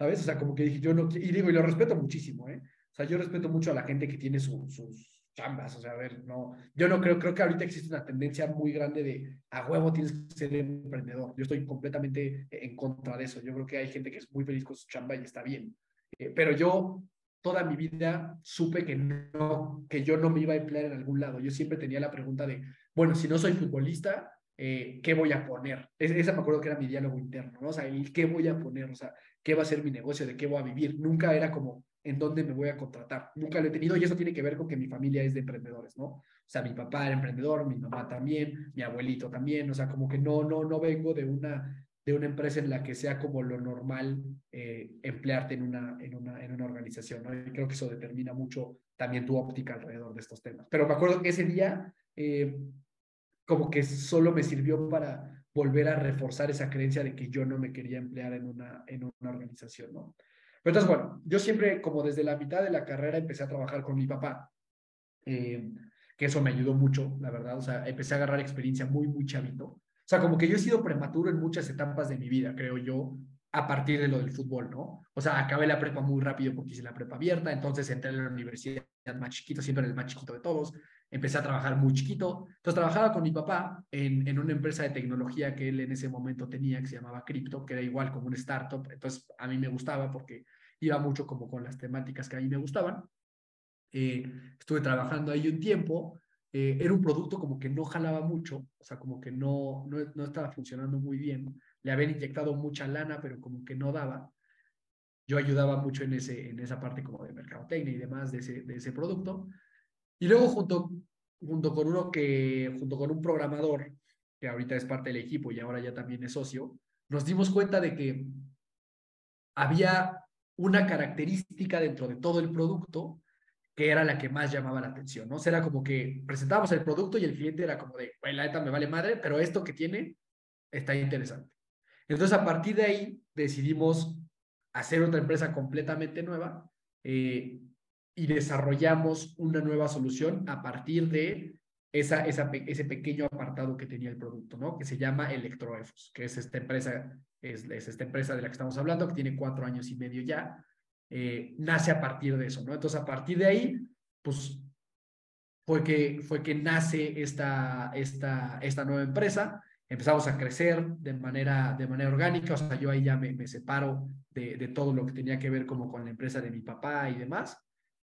¿Sabes? O sea, como que dije, yo no y digo, y lo respeto muchísimo, ¿eh? O sea, yo respeto mucho a la gente que tiene sus chambas, o sea, a ver, no, yo no creo, creo que ahorita existe una tendencia muy grande de, a huevo tienes que ser emprendedor. Yo estoy completamente en contra de eso. Yo creo que hay gente que es muy feliz con su chamba y está bien. Eh, pero yo toda mi vida supe que, no, que yo no me iba a emplear en algún lado. Yo siempre tenía la pregunta de, bueno, si no soy futbolista, eh, ¿qué voy a poner? esa me acuerdo que era mi diálogo interno, ¿no? O sea, ¿qué voy a poner? O sea, ¿qué va a ser mi negocio? ¿De qué voy a vivir? Nunca era como, ¿en dónde me voy a contratar? Nunca lo he tenido y eso tiene que ver con que mi familia es de emprendedores, ¿no? O sea, mi papá era emprendedor, mi mamá también, mi abuelito también, o sea, como que no, no, no vengo de una de una empresa en la que sea como lo normal eh, emplearte en una, en, una, en una organización. ¿no? Y creo que eso determina mucho también tu óptica alrededor de estos temas. Pero me acuerdo que ese día eh, como que solo me sirvió para volver a reforzar esa creencia de que yo no me quería emplear en una, en una organización. ¿no? Pero entonces, bueno, yo siempre como desde la mitad de la carrera empecé a trabajar con mi papá. Eh, que eso me ayudó mucho, la verdad. O sea, empecé a agarrar experiencia muy, muy chavito. O sea, como que yo he sido prematuro en muchas etapas de mi vida, creo yo, a partir de lo del fútbol, ¿no? O sea, acabé la prepa muy rápido porque hice la prepa abierta, entonces entré en la universidad más chiquito, siempre el más chiquito de todos, empecé a trabajar muy chiquito, entonces trabajaba con mi papá en, en una empresa de tecnología que él en ese momento tenía, que se llamaba Crypto, que era igual como un startup, entonces a mí me gustaba porque iba mucho como con las temáticas que a mí me gustaban. Eh, estuve trabajando ahí un tiempo, eh, era un producto como que no jalaba mucho, o sea, como que no, no, no, estaba funcionando muy bien. Le habían inyectado mucha lana, pero como que no daba. Yo ayudaba mucho en, ese, en esa parte como de mercadotecnia y demás de ese, de ese producto. Y luego junto, junto con uno que, junto con un programador, que ahorita es parte del equipo y ahora ya también es socio, nos dimos cuenta de que había una característica dentro de todo el producto que era la que más llamaba la atención, ¿no? O sea, era como que presentábamos el producto y el cliente era como de, la neta me vale madre, pero esto que tiene está interesante. Entonces, a partir de ahí, decidimos hacer otra empresa completamente nueva eh, y desarrollamos una nueva solución a partir de esa, esa, ese pequeño apartado que tenía el producto, ¿no? Que se llama Electroefos, que es esta empresa, es, es esta empresa de la que estamos hablando, que tiene cuatro años y medio ya, eh, nace a partir de eso, ¿no? Entonces, a partir de ahí, pues fue que, fue que nace esta, esta, esta nueva empresa, empezamos a crecer de manera, de manera orgánica, o sea, yo ahí ya me, me separo de, de, todo lo que tenía que ver como con la empresa de mi papá y demás,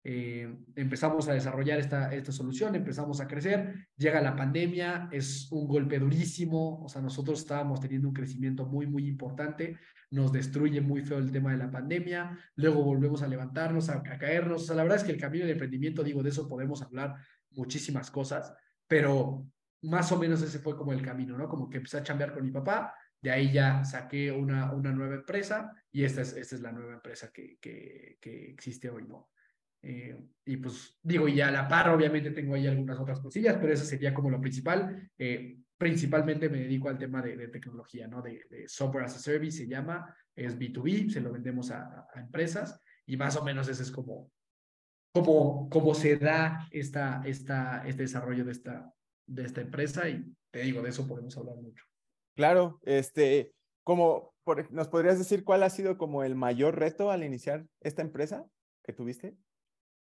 eh, empezamos a desarrollar esta, esta solución, empezamos a crecer, llega la pandemia, es un golpe durísimo, o sea, nosotros estábamos teniendo un crecimiento muy, muy importante, nos destruye muy feo el tema de la pandemia, luego volvemos a levantarnos, a, caernos, o sea, la verdad es que el camino de emprendimiento, digo, de eso podemos hablar muchísimas cosas, pero más o menos ese fue como el camino, ¿no? Como que empecé a chambear con mi papá, De ahí ya saqué una, una nueva empresa y esta es, esta es la nueva empresa que, que, que existe hoy, ¿no? Eh, y pues digo, y a la par obviamente tengo ahí algunas otras cosillas, pero eso sería como lo principal. Eh, principalmente me dedico al tema de, tecnología, ¿no? De, software as a service se llama, es B2B, se lo vendemos a, a, empresas y más o menos ese es como, como, como se da esta, esta, este desarrollo de esta, de esta empresa y te digo, de eso podemos hablar mucho. Claro, este, como, ¿nos podrías decir cuál ha sido como el mayor reto al iniciar esta empresa que tuviste?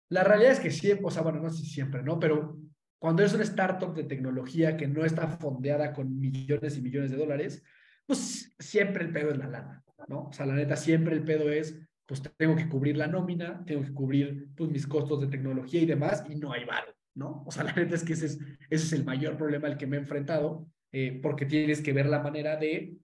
La realidad es que siempre, o sea, bueno, no sé si siempre, ¿no? Pero cuando eres una startup de tecnología que no está fondeada con millones y millones de dólares, pues siempre el pedo es la lana, ¿no? O sea, la neta, siempre el pedo es, pues tengo que cubrir la nómina, tengo que cubrir pues, mis costos de tecnología y demás, y no hay varo, ¿no? O sea, la neta es que ese es, ese es el mayor problema al que me he enfrentado, eh, porque tienes que ver la manera de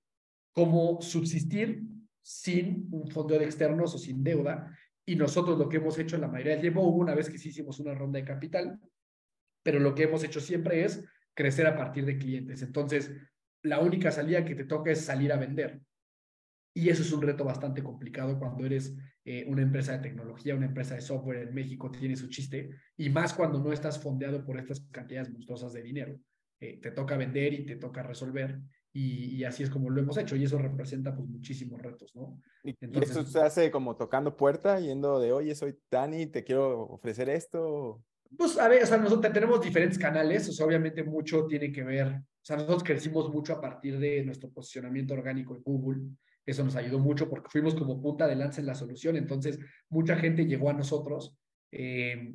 cómo subsistir sin un fondo de externos o sin deuda y nosotros lo que hemos hecho en la mayoría del tiempo, hubo una vez que sí hicimos una ronda de capital, pero lo que hemos hecho siempre es crecer a partir de clientes. Entonces, la única salida que te toca es salir a vender. Y eso es un reto bastante complicado cuando eres eh, una empresa de tecnología, una empresa de software en México, tiene su chiste, y más cuando no estás fondeado por estas cantidades monstruosas de dinero. Eh, te toca vender y te toca resolver. Y, así es como lo hemos hecho y eso representa pues muchísimos retos, ¿no? Y, Entonces, eso se hace como tocando puerta, yendo de, oye, soy Dani, te quiero ofrecer esto. Pues a ver, o sea, nosotros tenemos diferentes canales, o sea, obviamente mucho tiene que ver, o sea, nosotros crecimos mucho a partir de nuestro posicionamiento orgánico en Google, eso nos ayudó mucho porque fuimos como punta de lanza en la solución, entonces mucha gente llegó a nosotros. Eh,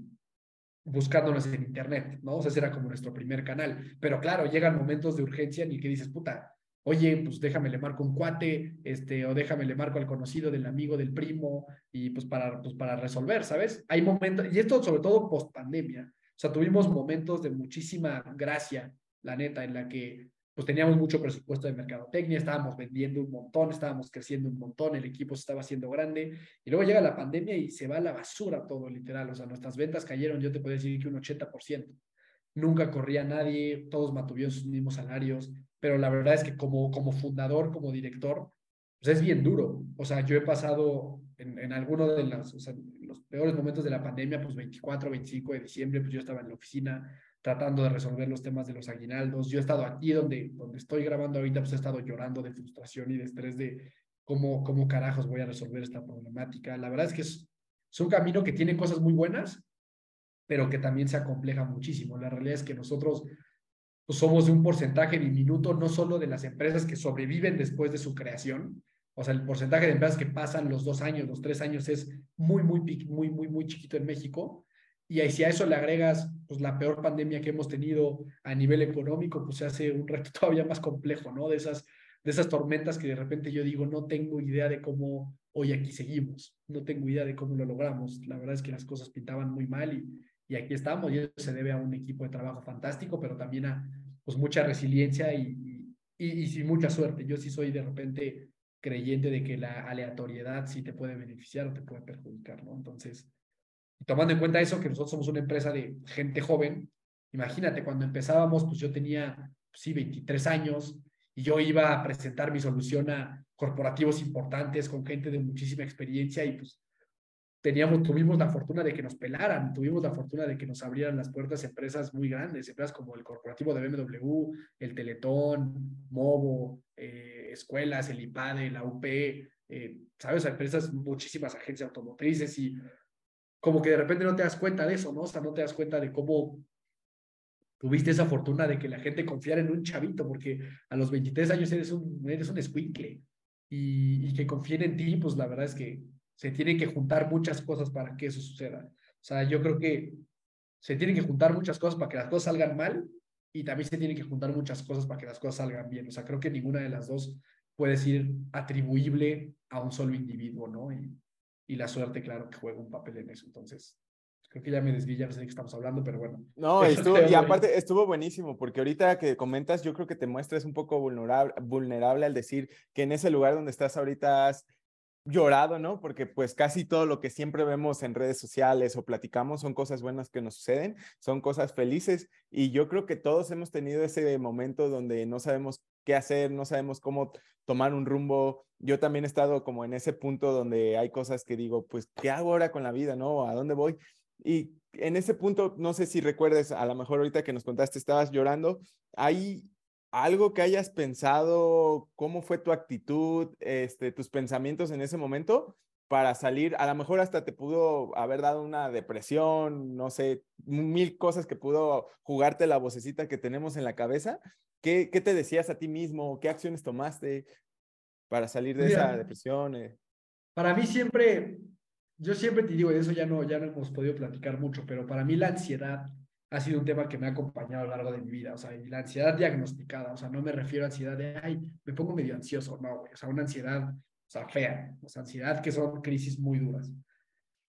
buscándonos en internet, ¿no? O sea, ese era como nuestro primer canal. Pero claro, llegan momentos de urgencia en el que dices, puta, oye, pues déjame le marco un cuate, este, o déjame le marco al conocido del amigo, del primo, y pues para, pues para resolver, ¿sabes? Hay momentos, y esto sobre todo post pandemia, o sea, tuvimos momentos de muchísima gracia, la neta, en la que pues teníamos mucho presupuesto de mercadotecnia, estábamos vendiendo un montón, estábamos creciendo un montón, el equipo se estaba haciendo grande, y luego llega la pandemia y se va a la basura todo, literal. O sea, nuestras ventas cayeron, yo te puedo decir que un 80%. Nunca corría nadie, todos mantuvieron sus mismos salarios, pero la verdad es que como, como fundador, como director, pues es bien duro. O sea, yo he pasado en, en alguno de las, o sea, los peores momentos de la pandemia, pues 24, 25 de diciembre, pues yo estaba en la oficina tratando de resolver los temas de los aguinaldos. Yo he estado aquí donde, donde estoy grabando ahorita, pues he estado llorando de frustración y de estrés de cómo, cómo carajos voy a resolver esta problemática. La verdad es que es, es un camino que tiene cosas muy buenas, pero que también se acompleja muchísimo. La realidad es que nosotros pues, somos de un porcentaje diminuto, no solo de las empresas que sobreviven después de su creación, o sea, el porcentaje de empresas que pasan los dos años, los tres años es muy, muy, muy, muy, muy chiquito en México. Y ahí, si a eso le agregas pues, la peor pandemia que hemos tenido a nivel económico, pues se hace un reto todavía más complejo, ¿no? De esas, de esas tormentas que de repente yo digo, no tengo idea de cómo hoy aquí seguimos, no tengo idea de cómo lo logramos. La verdad es que las cosas pintaban muy mal y, y aquí estamos. Y eso se debe a un equipo de trabajo fantástico, pero también a pues, mucha resiliencia y, y, y, y mucha suerte. Yo sí soy de repente creyente de que la aleatoriedad sí te puede beneficiar o te puede perjudicar, ¿no? Entonces, y tomando en cuenta eso, que nosotros somos una empresa de gente joven, imagínate, cuando empezábamos, pues yo tenía, pues sí, 23 años y yo iba a presentar mi solución a corporativos importantes con gente de muchísima experiencia y pues teníamos, tuvimos la fortuna de que nos pelaran, tuvimos la fortuna de que nos abrieran las puertas empresas muy grandes, empresas como el corporativo de BMW, el Teletón, Movo, eh, escuelas, el IPADE, la UP, eh, ¿sabes? Empresas, muchísimas agencias automotrices y como que de repente no te das cuenta de eso, ¿no? O sea, no te das cuenta de cómo tuviste esa fortuna de que la gente confiara en un chavito, porque a los 23 años eres un, eres un escuincle y, y que confíen en ti, pues la verdad es que se tienen que juntar muchas cosas para que eso suceda. O sea, yo creo que se tienen que juntar muchas cosas para que las cosas salgan mal y también se tienen que juntar muchas cosas para que las cosas salgan bien. O sea, creo que ninguna de las dos puede ser atribuible a un solo individuo, ¿no? Y, y la suerte, claro, que juega un papel en eso. Entonces, creo que ya me desvié, ya no sé de qué estamos hablando, pero bueno. No, estuvo, y aparte estuvo buenísimo, porque ahorita que comentas, yo creo que te muestras un poco vulnerable, vulnerable al decir que en ese lugar donde estás ahorita has llorado, ¿no? Porque pues casi todo lo que siempre vemos en redes sociales o platicamos son cosas buenas que nos suceden, son cosas felices y yo creo que todos hemos tenido ese momento donde no sabemos qué hacer, no sabemos cómo tomar un rumbo. Yo también he estado como en ese punto donde hay cosas que digo, pues, ¿qué hago ahora con la vida, no? ¿A dónde voy? Y en ese punto, no sé si recuerdes, a lo mejor ahorita que nos contaste estabas llorando, ¿hay algo que hayas pensado? ¿Cómo fue tu actitud, este, tus pensamientos en ese momento para salir? A lo mejor hasta te pudo haber dado una depresión, no sé, mil cosas que pudo jugarte la vocecita que tenemos en la cabeza. ¿Qué, qué te decías a ti mismo? ¿Qué acciones tomaste para salir de esa depresión? Eh? Para mí siempre yo siempre te digo, de eso ya no, ya no hemos podido platicar mucho, pero para mí la ansiedad ha sido un tema que me ha acompañado a lo largo de mi vida, o sea, y la ansiedad diagnosticada, o sea, no me refiero a ansiedad de, ay, me pongo medio ansioso, no, güey, o sea, una ansiedad, o sea, fea, o sea, ansiedad que son crisis muy duras.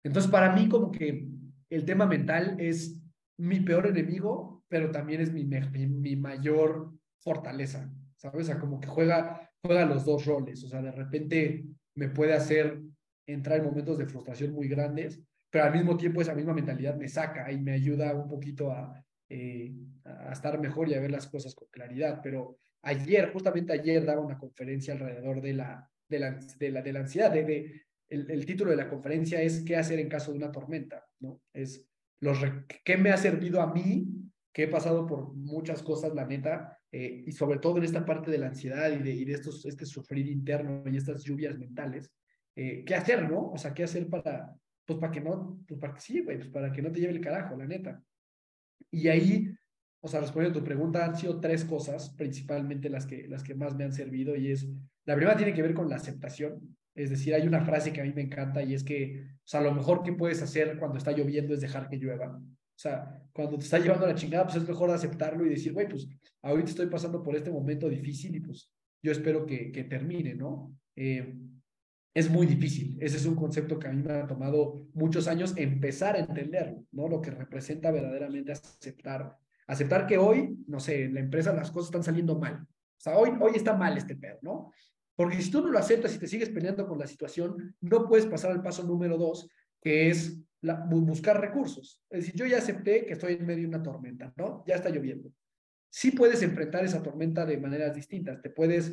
Entonces, para mí como que el tema mental es mi peor enemigo, pero también es mi, mi, mi mayor fortaleza, ¿sabes? Como que juega, juega los dos roles, o sea, de repente me puede hacer entrar en momentos de frustración muy grandes, pero al mismo tiempo esa misma mentalidad me saca y me ayuda un poquito a, eh, a estar mejor y a ver las cosas con claridad. Pero ayer, justamente ayer, daba una conferencia alrededor de la, de la, de la, de la ansiedad. El, el, título de la conferencia es ¿Qué hacer en caso de una tormenta? ¿no? Es los, ¿Qué me ha servido a mí? Que he pasado por muchas cosas, la neta, eh, y sobre todo en esta parte de la ansiedad y de, y de estos, este sufrir interno y estas lluvias mentales, eh, qué hacer, ¿no? O sea, qué hacer para, pues para que no, pues para que sí, pues para que no te lleve el carajo, la neta. Y ahí, o sea, respondiendo a tu pregunta, han sido tres cosas, principalmente las que, las que más me han servido, y es, la primera tiene que ver con la aceptación, es decir, hay una frase que a mí me encanta y es que, o sea, lo mejor que puedes hacer cuando está lloviendo es dejar que llueva. O sea, cuando te está llevando la chingada, pues es mejor aceptarlo y decir, güey, pues ahorita estoy pasando por este momento difícil y pues yo espero que, que termine, ¿no? Eh, es muy difícil. Ese es un concepto que a mí me ha tomado muchos años empezar a entenderlo, ¿no? Lo que representa verdaderamente aceptar. Aceptar que hoy, no sé, en la empresa las cosas están saliendo mal. O sea, hoy, hoy está mal este pedo, ¿no? Porque si tú no lo aceptas y te sigues peleando con la situación, no puedes pasar al paso número dos, que es buscar recursos. Es decir, yo ya acepté que estoy en medio de una tormenta, ¿no? Ya está lloviendo. Sí puedes enfrentar esa tormenta de maneras distintas. Te puedes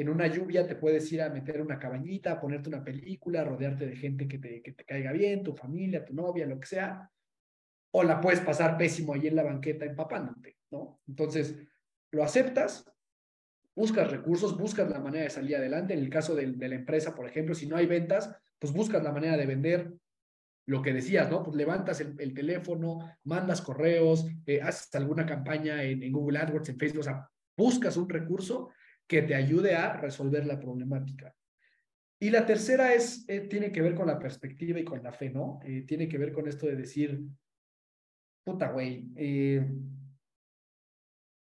en una lluvia te puedes ir a meter una cabañita, a ponerte una película, rodearte de gente que te, que te caiga bien, tu familia, tu novia, lo que sea, o la puedes pasar pésimo ahí en la banqueta empapándote, ¿no? Entonces, lo aceptas, buscas recursos, buscas la manera de salir adelante. En el caso de, la empresa, por ejemplo, si no hay ventas, pues buscas la manera de vender lo que decías, ¿no? Pues levantas el, teléfono, mandas correos, eh, haces alguna campaña en, en Google AdWords, en Facebook, o sea, buscas un recurso que te ayude a resolver la problemática. Y la tercera es, eh, tiene que ver con la perspectiva y con la fe, ¿no? Eh, tiene que ver con esto de decir, puta, güey, eh,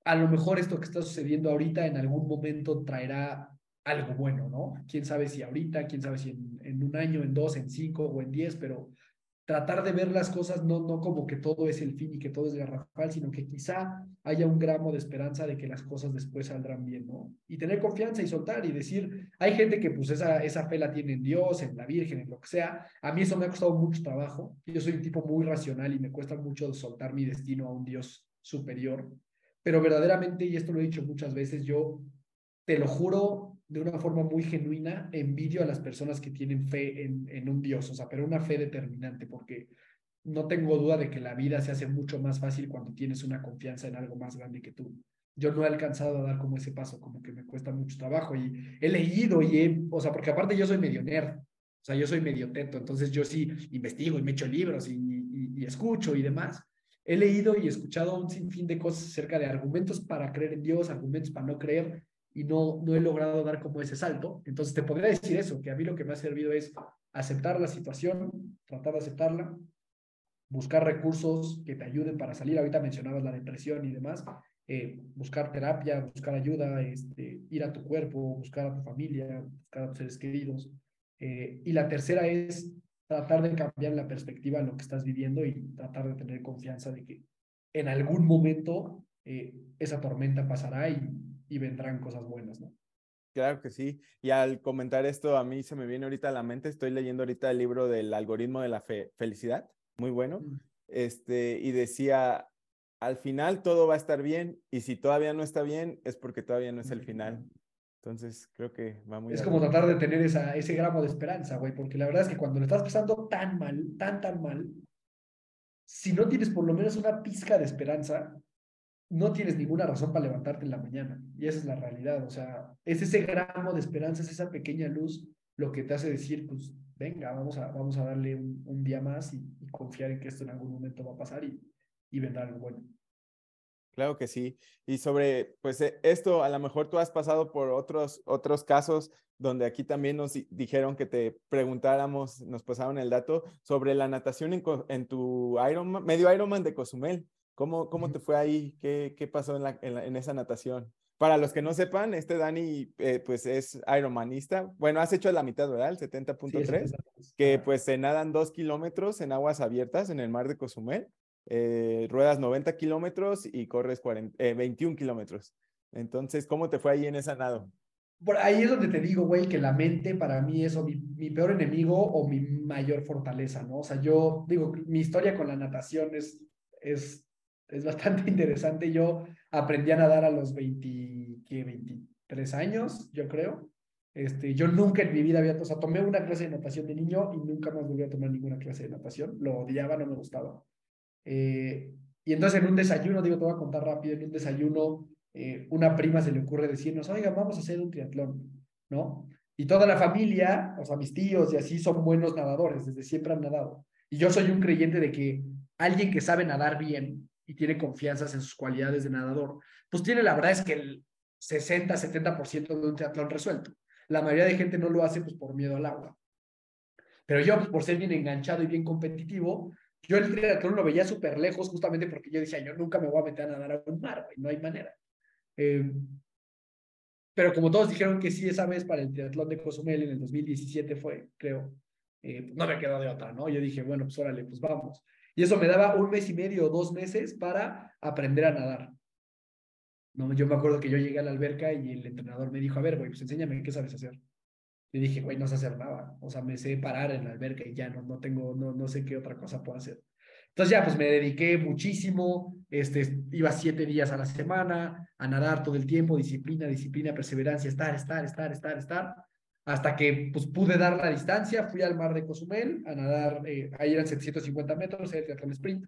a lo mejor esto que está sucediendo ahorita en algún momento traerá algo bueno, ¿no? Quién sabe si ahorita, quién sabe si en, en un año, en dos, en cinco o en diez, pero tratar de ver las cosas no, no como que todo es el fin y que todo es garrafal, sino que quizá haya un gramo de esperanza de que las cosas después saldrán bien, ¿no? Y tener confianza y soltar y decir, hay gente que pues esa, esa fe la tiene en Dios, en la Virgen, en lo que sea. A mí eso me ha costado mucho trabajo. Yo soy un tipo muy racional y me cuesta mucho soltar mi destino a un Dios superior. Pero verdaderamente, y esto lo he dicho muchas veces, yo te lo juro, de una forma muy genuina, envidio a las personas que tienen fe en, en un Dios, o sea, pero una fe determinante, porque no tengo duda de que la vida se hace mucho más fácil cuando tienes una confianza en algo más grande que tú. Yo no he alcanzado a dar como ese paso, como que me cuesta mucho trabajo y he leído y he, o sea, porque aparte yo soy medio nerd, o sea, yo soy medio teto, entonces yo sí investigo y me echo libros y, y, y escucho y demás. He leído y escuchado un sinfín de cosas acerca de argumentos para creer en Dios, argumentos para no creer, y no, no he logrado dar como ese salto. Entonces te podría decir eso, que a mí lo que me ha servido es aceptar la situación, tratar de aceptarla, buscar recursos que te ayuden para salir. Ahorita mencionabas la depresión y demás. Eh, buscar terapia, buscar ayuda, este, ir a tu cuerpo, buscar a tu familia, buscar a tus seres queridos. Eh, y la tercera es tratar de cambiar la perspectiva en lo que estás viviendo y tratar de tener confianza de que en algún momento eh, esa tormenta pasará y y vendrán cosas buenas, ¿no? Claro que sí. Y al comentar esto, a mí se me viene ahorita a la mente, estoy leyendo ahorita el libro del algoritmo de la felicidad, muy bueno. Mm. Este, y decía, al final todo va a estar bien y si todavía no está bien es porque todavía no es el final. Entonces, creo que va muy Es como tratar de tener esa, ese gramo de esperanza, güey, porque la verdad es que cuando lo estás pasando tan mal, tan, tan mal, si no tienes por lo menos una pizca de esperanza, no tienes ninguna razón para levantarte en la mañana. Y esa es la realidad. O sea, es ese gramo de esperanza, es esa pequeña luz lo que te hace decir, pues, venga, vamos a, vamos a darle un, día más y, confiar en que esto en algún momento va a pasar y, y vendrá algo bueno. Claro que sí. Y sobre, pues e, esto, a lo mejor tú has pasado por otros, otros casos donde aquí también nos dijeron que te preguntáramos, nos pasaron el dato sobre la natación en, en tu Ironman, medio Ironman de Cozumel. ¿Cómo, cómo te fue ahí? ¿Qué, qué pasó en, la, en, esa natación? Para los que no sepan, este Dani eh, pues es Ironmanista. Bueno, has hecho la mitad, ¿verdad? El 70.3, que pues se nadan dos kilómetros en aguas abiertas en el mar de Cozumel eh, ruedas 90 kilómetros y corres 21 eh, kilómetros. Entonces, ¿cómo te fue ahí en esa nado? Por ahí es donde te digo, güey, que la mente para mí es o mi, peor enemigo o mi mayor fortaleza, ¿no? O sea, yo digo, mi historia con la natación es, es, es bastante interesante. Yo aprendí a nadar a los 20, ¿qué? 23 años, yo creo. Este, yo nunca en mi vida había, o sea, tomé una clase de natación de niño y nunca más volví a tomar ninguna clase de natación. Lo odiaba, no me gustaba. Eh, y entonces en un desayuno, digo, te voy a contar rápido, en un desayuno, eh, una prima se le ocurre decirnos, oiga, vamos a hacer un triatlón, ¿no? Y toda la familia, o sea, mis tíos y así son buenos nadadores, desde siempre han nadado. Y yo soy un creyente de que alguien que sabe nadar bien y tiene confianzas en sus cualidades de nadador, pues tiene la verdad es que el 60, 70% de un triatlón resuelto. La mayoría de gente no lo hace pues por miedo al agua. Pero yo, pues, por ser bien enganchado y bien competitivo, yo el triatlón lo veía súper lejos justamente porque yo decía, yo nunca me voy a meter a nadar a un mar, no hay manera. Eh, pero como todos dijeron que sí esa vez para el triatlón de Cozumel en el 2017 fue, creo, eh, no me quedó de otra, ¿no? Yo dije, bueno, pues órale, pues vamos. Y eso me daba un mes y medio o dos meses para aprender a nadar. No, yo me acuerdo que yo llegué a la alberca y el entrenador me dijo, a ver, güey, pues enséñame qué sabes hacer. Le dije, güey, no sé hacer nada. O sea, me sé parar en la alberca y ya no, no tengo, no, no sé qué otra cosa puedo hacer. Entonces ya, pues me dediqué muchísimo, este, iba siete días a la semana a nadar todo el tiempo, disciplina, disciplina, perseverancia, estar, estar, estar, estar, estar, hasta que pues pude dar la distancia, fui al mar de Cozumel a nadar, eh, ahí eran 750 metros, el triatlón sprint.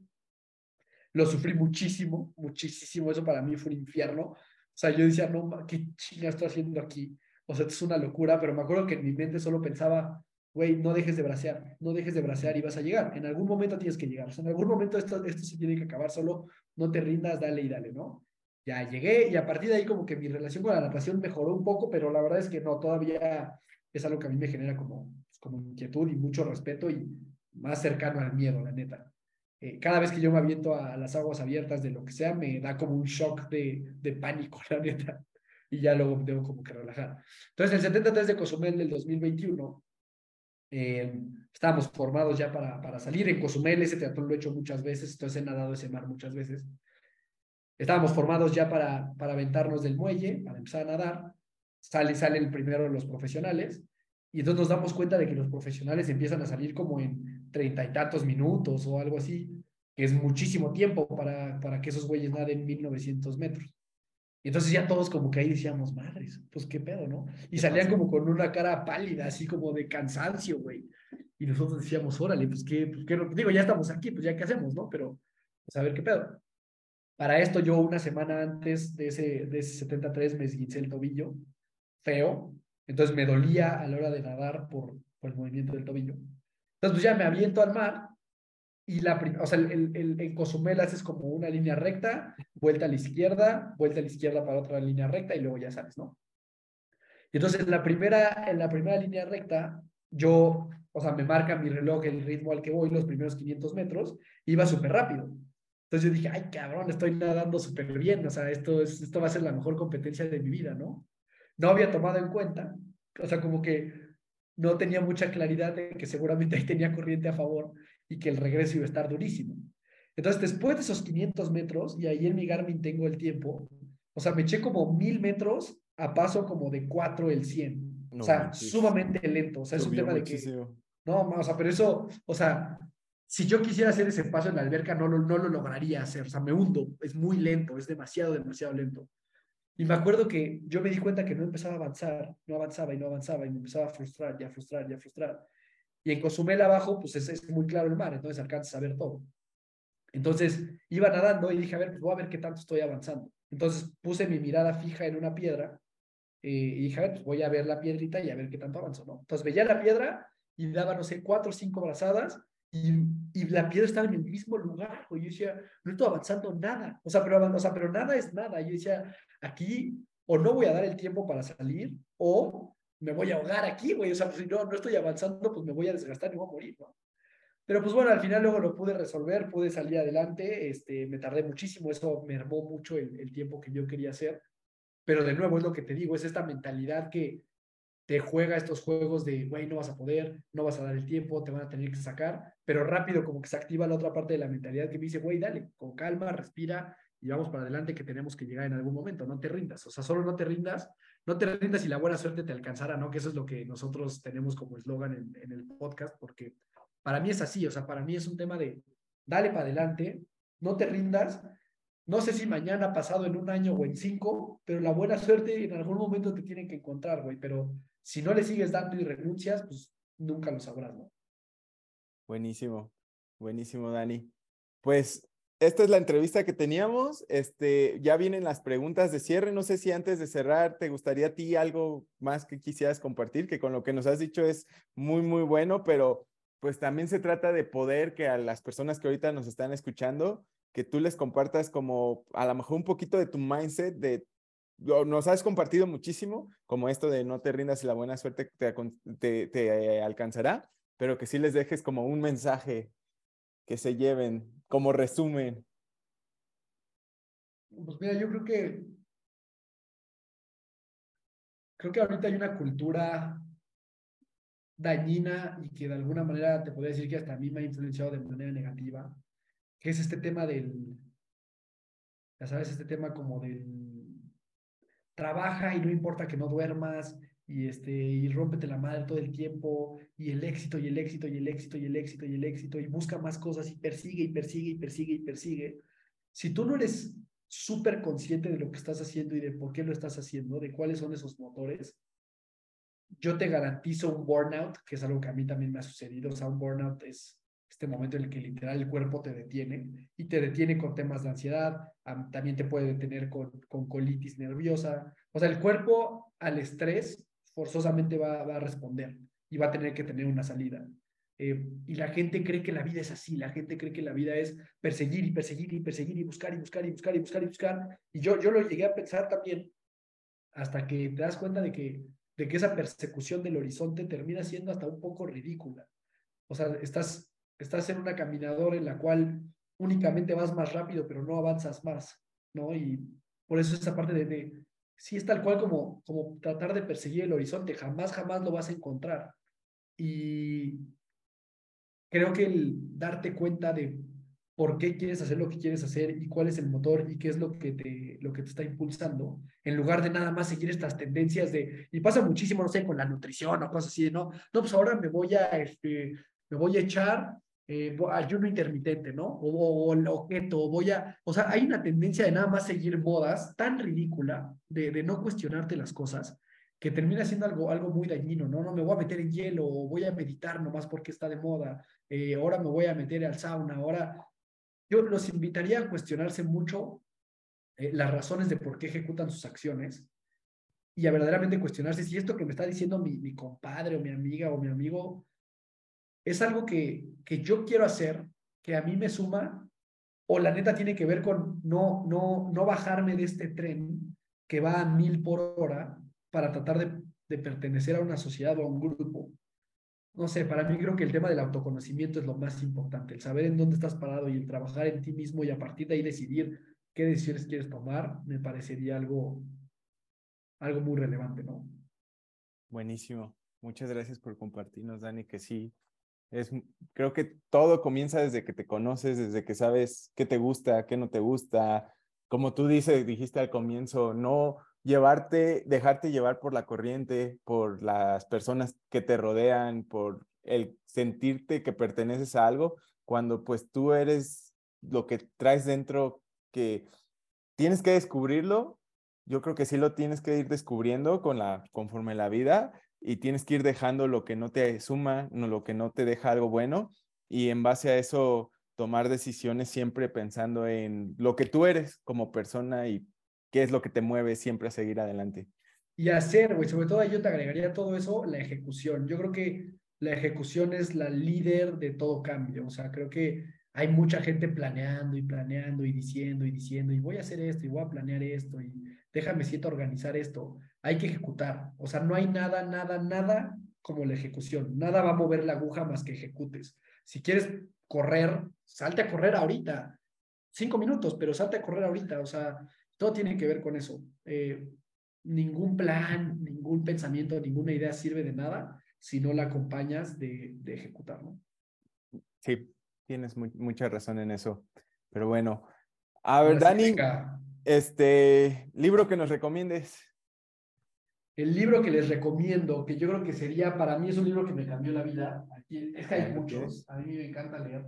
Lo sufrí muchísimo, muchísimo, eso para mí fue un infierno. O sea, yo decía, no, ¿qué chinga estoy haciendo aquí? O sea, es una locura, pero me acuerdo que en mi mente solo pensaba, güey, no dejes de bracear, no dejes de bracear y vas a llegar. En algún momento tienes que llegar. O sea, en algún momento esto, esto se tiene que acabar, solo no te rindas, dale y dale, ¿no? Ya llegué y a partir de ahí como que mi relación con la natación mejoró un poco, pero la verdad es que no, todavía es algo que a mí me genera como, pues, como inquietud y mucho respeto y más cercano al miedo, la neta. Eh, cada vez que yo me aviento a las aguas abiertas de lo que sea, me da como un shock de, de pánico, la neta y ya luego tengo como que relajar. Entonces, el 73 de Cozumel del 2021, eh, estábamos formados ya para, para salir en Cozumel, ese teatro lo he hecho muchas veces, entonces he nadado ese mar muchas veces. Estábamos formados ya para, para aventarnos del muelle, para empezar a nadar. Sale, salen primero los profesionales y entonces nos damos cuenta de que los profesionales empiezan a salir como en treinta y tantos minutos o algo así, que es muchísimo tiempo para, para que esos güeyes naden 1900 metros. Y entonces ya todos como que ahí decíamos, madres, pues qué pedo, ¿no? Y salían como con una cara pálida, así como de cansancio, güey. Y nosotros decíamos, órale, pues qué, pues qué, digo, ya estamos aquí, pues ya qué hacemos, ¿no? Pero, pues a ver qué pedo. Para esto yo una semana antes de ese, de ese 73 me esguincé el tobillo, feo. Entonces me dolía a la hora de nadar por, por el movimiento del tobillo. Entonces pues ya me aviento al mar y la, o sea, el, el, en Cozumel haces como una línea recta, vuelta a la izquierda, vuelta a la izquierda para otra línea recta y luego ya sales, ¿no? Y entonces en la primera, en la primera línea recta, yo, o sea, me marca mi reloj el ritmo al que voy, los primeros 500 metros, iba súper rápido. Entonces yo dije, ay, cabrón, estoy nadando súper bien, o sea, esto, es, esto va a ser la mejor competencia de mi vida, ¿no? No había tomado en cuenta, o sea, como que no tenía mucha claridad de que seguramente ahí tenía corriente a favor y que el regreso iba a estar durísimo. Entonces, después de esos 500 metros, y ahí en mi Garmin tengo el tiempo, o sea, me eché como mil metros a paso como de cuatro el 100. o sea, sumamente lento. O sea, es un tema de que... No, o sea, pero eso, o sea, si yo quisiera hacer ese paso en la alberca, no lo, no lo lograría hacer. O sea, me hundo. Es muy lento, es demasiado, demasiado lento. Y me acuerdo que yo me di cuenta que no empezaba a avanzar, no avanzaba y no avanzaba y me empezaba a frustrar, ya frustrar, ya frustrar. Y en Cozumel abajo, pues es, es muy claro el mar, entonces alcanzas a ver todo. Entonces iba nadando y dije, a ver, pues voy a ver qué tanto estoy avanzando. Entonces puse mi mirada fija en una piedra eh, y dije, a ver, pues voy a ver la piedrita y a ver qué tanto avanzo, ¿no? Entonces veía la piedra y daba, no sé, cuatro o cinco brazadas y, y, la piedra estaba en el mismo lugar. Y yo decía, no estoy avanzando nada. O sea, pero, o sea, pero nada es nada. Yo decía, aquí o no voy a dar el tiempo para salir o me voy a ahogar aquí, güey. O sea, pues, si no, no estoy avanzando, pues me voy a desgastar y voy a morir, ¿no? Pero pues bueno, al final luego lo pude resolver, pude salir adelante, este, me tardé muchísimo, eso me armó mucho el, el tiempo que yo quería hacer. Pero de nuevo es lo que te digo, es esta mentalidad que te juega estos juegos de, güey, no vas a poder, no vas a dar el tiempo, te van a tener que sacar, pero rápido como que se activa la otra parte de la mentalidad que me dice, güey, dale, con calma, respira y vamos para adelante que tenemos que llegar en algún momento, no te rindas, o sea, solo no te rindas, no te rindas y la buena suerte te alcanzará, ¿no? Que eso es lo que nosotros tenemos como eslogan en, en el podcast, porque para mí es así, o sea, para mí es un tema de, dale para adelante, no te rindas, no sé si mañana, pasado en un año o en cinco, pero la buena suerte en algún momento te tienen que encontrar, güey, pero si no le sigues dando y renuncias, pues nunca lo sabrás, ¿no? Buenísimo, buenísimo, Dani. Pues esta es la entrevista que teníamos. Este, ya vienen las preguntas de cierre. No sé si antes de cerrar te gustaría a ti algo más que quisieras compartir, que con lo que nos has dicho es muy, muy bueno, pero pues también se trata de poder que a las personas que ahorita nos están escuchando, que tú les compartas como a lo mejor un poquito de tu mindset, de nos has compartido muchísimo, como esto de no te rindas y la buena suerte te, te, te alcanzará, pero que sí les dejes como un mensaje que se lleven, como resumen. Pues mira, yo creo que creo que ahorita hay una cultura dañina y que de alguna manera te podría decir que hasta a mí me ha influenciado de manera negativa, que es este tema del, ya sabes, este tema como del trabaja y no importa que no duermas y este y rómpete la madre todo el tiempo y el éxito y el éxito y el éxito y el éxito y el éxito y busca más cosas y persigue y persigue y persigue y persigue. Si tú no eres súper consciente de lo que estás haciendo y de por qué lo estás haciendo, de cuáles son esos motores, yo te garantizo un burnout, que es algo que a mí también me ha sucedido. O sea, un burnout es este momento en el que literal el cuerpo te detiene y te detiene con temas de ansiedad, también te puede detener con, con colitis nerviosa. O sea, el cuerpo al estrés forzosamente va, va a responder y va a tener que tener una salida. Eh, y la gente cree que la vida es así, la gente cree que la vida es perseguir y perseguir y perseguir y buscar y buscar y buscar y buscar y buscar. Y yo, yo lo llegué a pensar también hasta que te das cuenta de que de que esa persecución del horizonte termina siendo hasta un poco ridícula. O sea, estás, estás en una caminadora en la cual únicamente vas más rápido, pero no avanzas más, ¿no? Y por eso esa parte de, de sí es tal cual como, como tratar de perseguir el horizonte, jamás, jamás lo vas a encontrar. Y creo que el darte cuenta de por qué quieres hacer lo que quieres hacer y cuál es el motor y qué es lo que te, lo que te está impulsando, en lugar de nada más seguir estas tendencias de, y pasa muchísimo, no sé, con la nutrición o cosas así, no, no, pues ahora me voy a, este, me voy a echar eh, ayuno intermitente, ¿no? O, o, o voy a, o sea, hay una tendencia de nada más seguir modas tan ridícula de, no cuestionarte las cosas que termina siendo algo, algo muy dañino, ¿no? No me voy a meter en hielo, o voy a meditar nomás porque está de moda, eh, ahora me voy a meter al sauna, ahora yo los invitaría a cuestionarse mucho eh, las razones de por qué ejecutan sus acciones y a verdaderamente cuestionarse si esto que me está diciendo mi compadre o mi amiga o mi amigo es algo que, que yo quiero hacer, que a mí me suma, o la neta tiene que ver con no, no, no bajarme de este tren que va a mil por hora para tratar de, de pertenecer a una sociedad o a un grupo no sé, para mí creo que el tema del autoconocimiento es lo más importante, el saber en dónde estás parado y el trabajar en ti mismo y a partir de ahí decidir qué decisiones quieres tomar, me parecería algo, algo muy relevante, ¿no? Buenísimo. Muchas gracias por compartirnos, Dani, que sí, es, creo que todo comienza desde que te conoces, desde que sabes qué te gusta, qué no te gusta, como tú dices, dijiste al comienzo, no llevarte, dejarte llevar por la corriente, por las personas que te rodean, por el sentirte que perteneces a algo, cuando pues tú eres lo que traes dentro, que tienes que descubrirlo, yo creo que sí lo tienes que ir descubriendo con la, conforme la vida y tienes que ir dejando lo que no te suma, lo que no te deja algo bueno y en base a eso tomar decisiones siempre pensando en lo que tú eres como persona y qué es lo que te mueve siempre a seguir adelante. Y hacer, güey, sobre todo yo te agregaría todo eso, la ejecución. Yo creo que la ejecución es la líder de todo cambio. O sea, creo que hay mucha gente planeando y planeando y diciendo y diciendo, y voy a hacer esto y voy a planear esto y déjame siento organizar esto. Hay que ejecutar. O sea, no hay nada, nada, nada como la ejecución. Nada va a mover la aguja más que ejecutes. Si quieres correr, salte a correr ahorita. Cinco minutos, pero salte a correr ahorita. O sea, todo tiene que ver con eso. Eh, ningún plan, ningún pensamiento, ninguna idea sirve de nada si no la acompañas de, de ejecutarlo. Sí, tienes mucha razón en eso. Pero bueno, a ver, Dani, este libro que nos recomiendes. El libro que les recomiendo, que yo creo que sería, para mí es un libro que me cambió la vida. Aquí, es que hay muchos, a mí me encanta leer,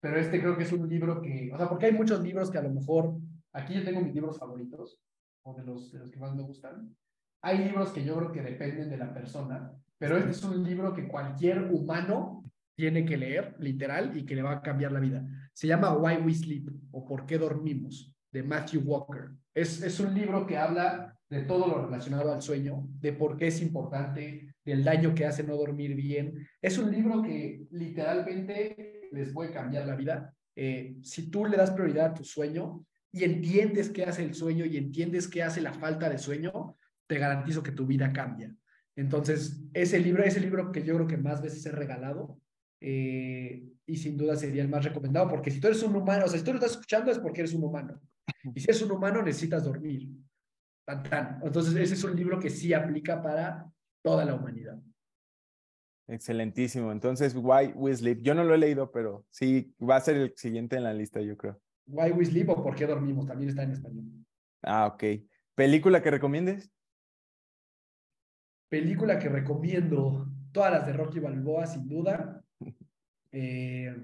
pero este creo que es un libro que, o sea, porque hay muchos libros que a lo mejor, aquí yo tengo mis libros favoritos, o de los, de los que más me gustan. Hay libros que yo creo que dependen de la persona, pero este es un libro que cualquier humano tiene que leer, literal, y que le va a cambiar la vida. Se llama Why We Sleep o ¿Por qué dormimos? De Matthew Walker. Es, es un libro que habla de todo lo relacionado al sueño, de por qué es importante, del daño que hace no dormir bien. Es un libro que literalmente les puede cambiar la vida. Eh, si tú le das prioridad a tu sueño y entiendes qué hace el sueño y entiendes qué hace la falta de sueño, te garantizo que tu vida cambia. Entonces, ese libro, ese libro que yo creo que más veces he regalado eh, y sin duda sería el más recomendado, porque si tú eres un humano, o sea, si tú lo estás escuchando es porque eres un humano. Y si eres un humano, necesitas dormir. Entonces, ese es un libro que sí aplica para toda la humanidad. Excelentísimo. Entonces, Why We Sleep. Yo no lo he leído, pero sí va a ser el siguiente en la lista, yo creo. Why We Sleep o Por qué dormimos. También está en español. Ah, ok. ¿Película que recomiendes? Película que recomiendo, todas las de Rocky Balboa, sin duda. Eh,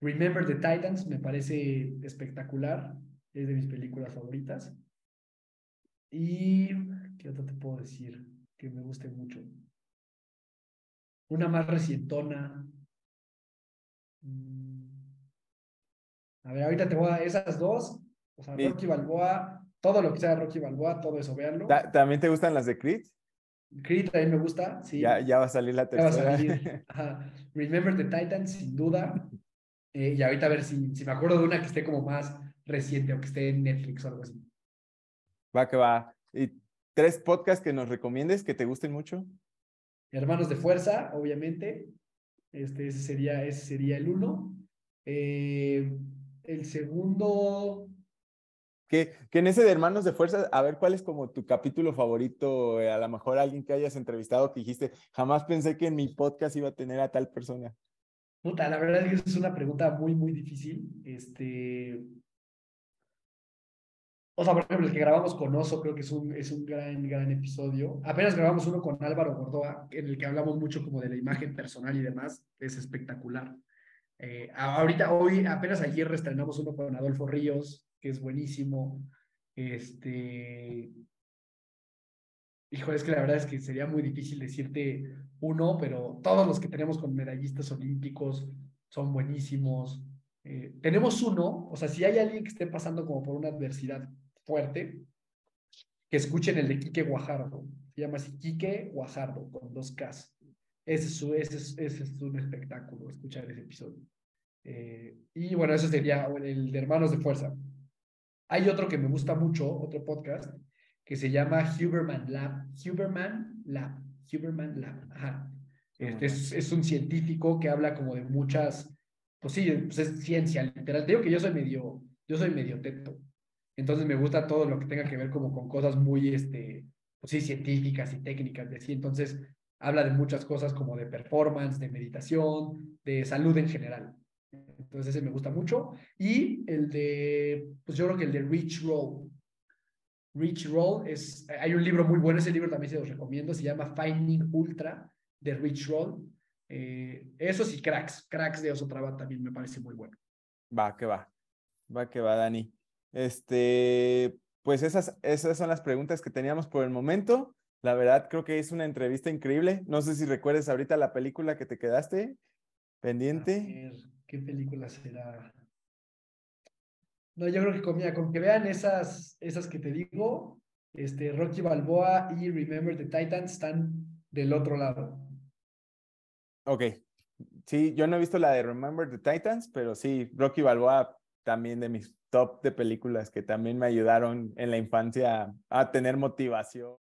Remember the Titans me parece espectacular, es de mis películas favoritas. Y, ¿qué otra te puedo decir? Que me guste mucho. Una más recientona. Mm. A ver, ahorita te voy a esas dos. O sea, Rocky Balboa, todo lo que sea Rocky Balboa, todo eso, véanlo. ¿También te gustan las de Creed? Creed también me gusta, sí. Ya, ya va a salir la tercera. Ya va a salir. Remember the Titans, sin duda. Eh, y ahorita a ver si, si me acuerdo de una que esté como más reciente o que esté en Netflix o algo así. Va que va. ¿Y tres podcasts que nos recomiendes que te gusten mucho? Hermanos de Fuerza, obviamente. Este, ese, sería, ese sería el uno. Eh, el segundo, que, que, en ese de Hermanos de Fuerza, a ver cuál es como tu capítulo favorito, eh, a lo mejor alguien que hayas entrevistado que dijiste, jamás pensé que en mi podcast iba a tener a tal persona. Puta, la verdad es que es una pregunta muy, muy difícil. Este. O sea, por ejemplo, el que grabamos con Oso creo que es un, es un gran, gran episodio. Apenas grabamos uno con Álvaro Gordoa, en el que hablamos mucho como de la imagen personal y demás. Es espectacular. Eh, ahorita, hoy, apenas ayer estrenamos uno con Adolfo Ríos, que es buenísimo. Este. Híjole, es que la verdad es que sería muy difícil decirte uno, pero todos los que tenemos con medallistas olímpicos son buenísimos. Eh, tenemos uno, o sea, si hay alguien que esté pasando como por una adversidad fuerte, que escuchen el de Quique Guajardo. Se llama así Quique Guajardo, con dos Ks. Ese es, ese es, ese es un espectáculo, escuchar ese episodio. Eh, y bueno, eso sería el de Hermanos de Fuerza. Hay otro que me gusta mucho, otro podcast, que se llama Huberman Lab. Huberman Lab. Huberman Lab. Ajá. Este es, es, un científico que habla como de muchas, pues sí, pues es ciencia literal. Te digo que yo soy medio, yo soy medio teto. Entonces me gusta todo lo que tenga que ver como con cosas muy, este, pues sí, científicas y técnicas de así. Entonces habla de muchas cosas como de performance, de meditación, de salud en general. Entonces ese me gusta mucho. Y el de, pues yo creo que el de Rich Roll. Rich Roll es, hay un libro muy bueno, ese libro también se los recomiendo, se llama Finding Ultra de Rich Roll. Eh, esos y Cracks, Cracks de Osotrava también me parece muy bueno. Va, que va, va, que va, Dani. Este, pues esas, esas son las preguntas que teníamos por el momento. La verdad, creo que es una entrevista increíble. No sé si recuerdes ahorita la película que te quedaste pendiente. ¿Qué película será? No, yo creo que comía, con que vean esas, esas que te digo, este, Rocky Balboa y Remember the Titans están del otro lado. Ok. Sí, yo no he visto la de Remember the Titans, pero sí, Rocky Balboa también de mis top de películas que también me ayudaron en la infancia a tener motivación.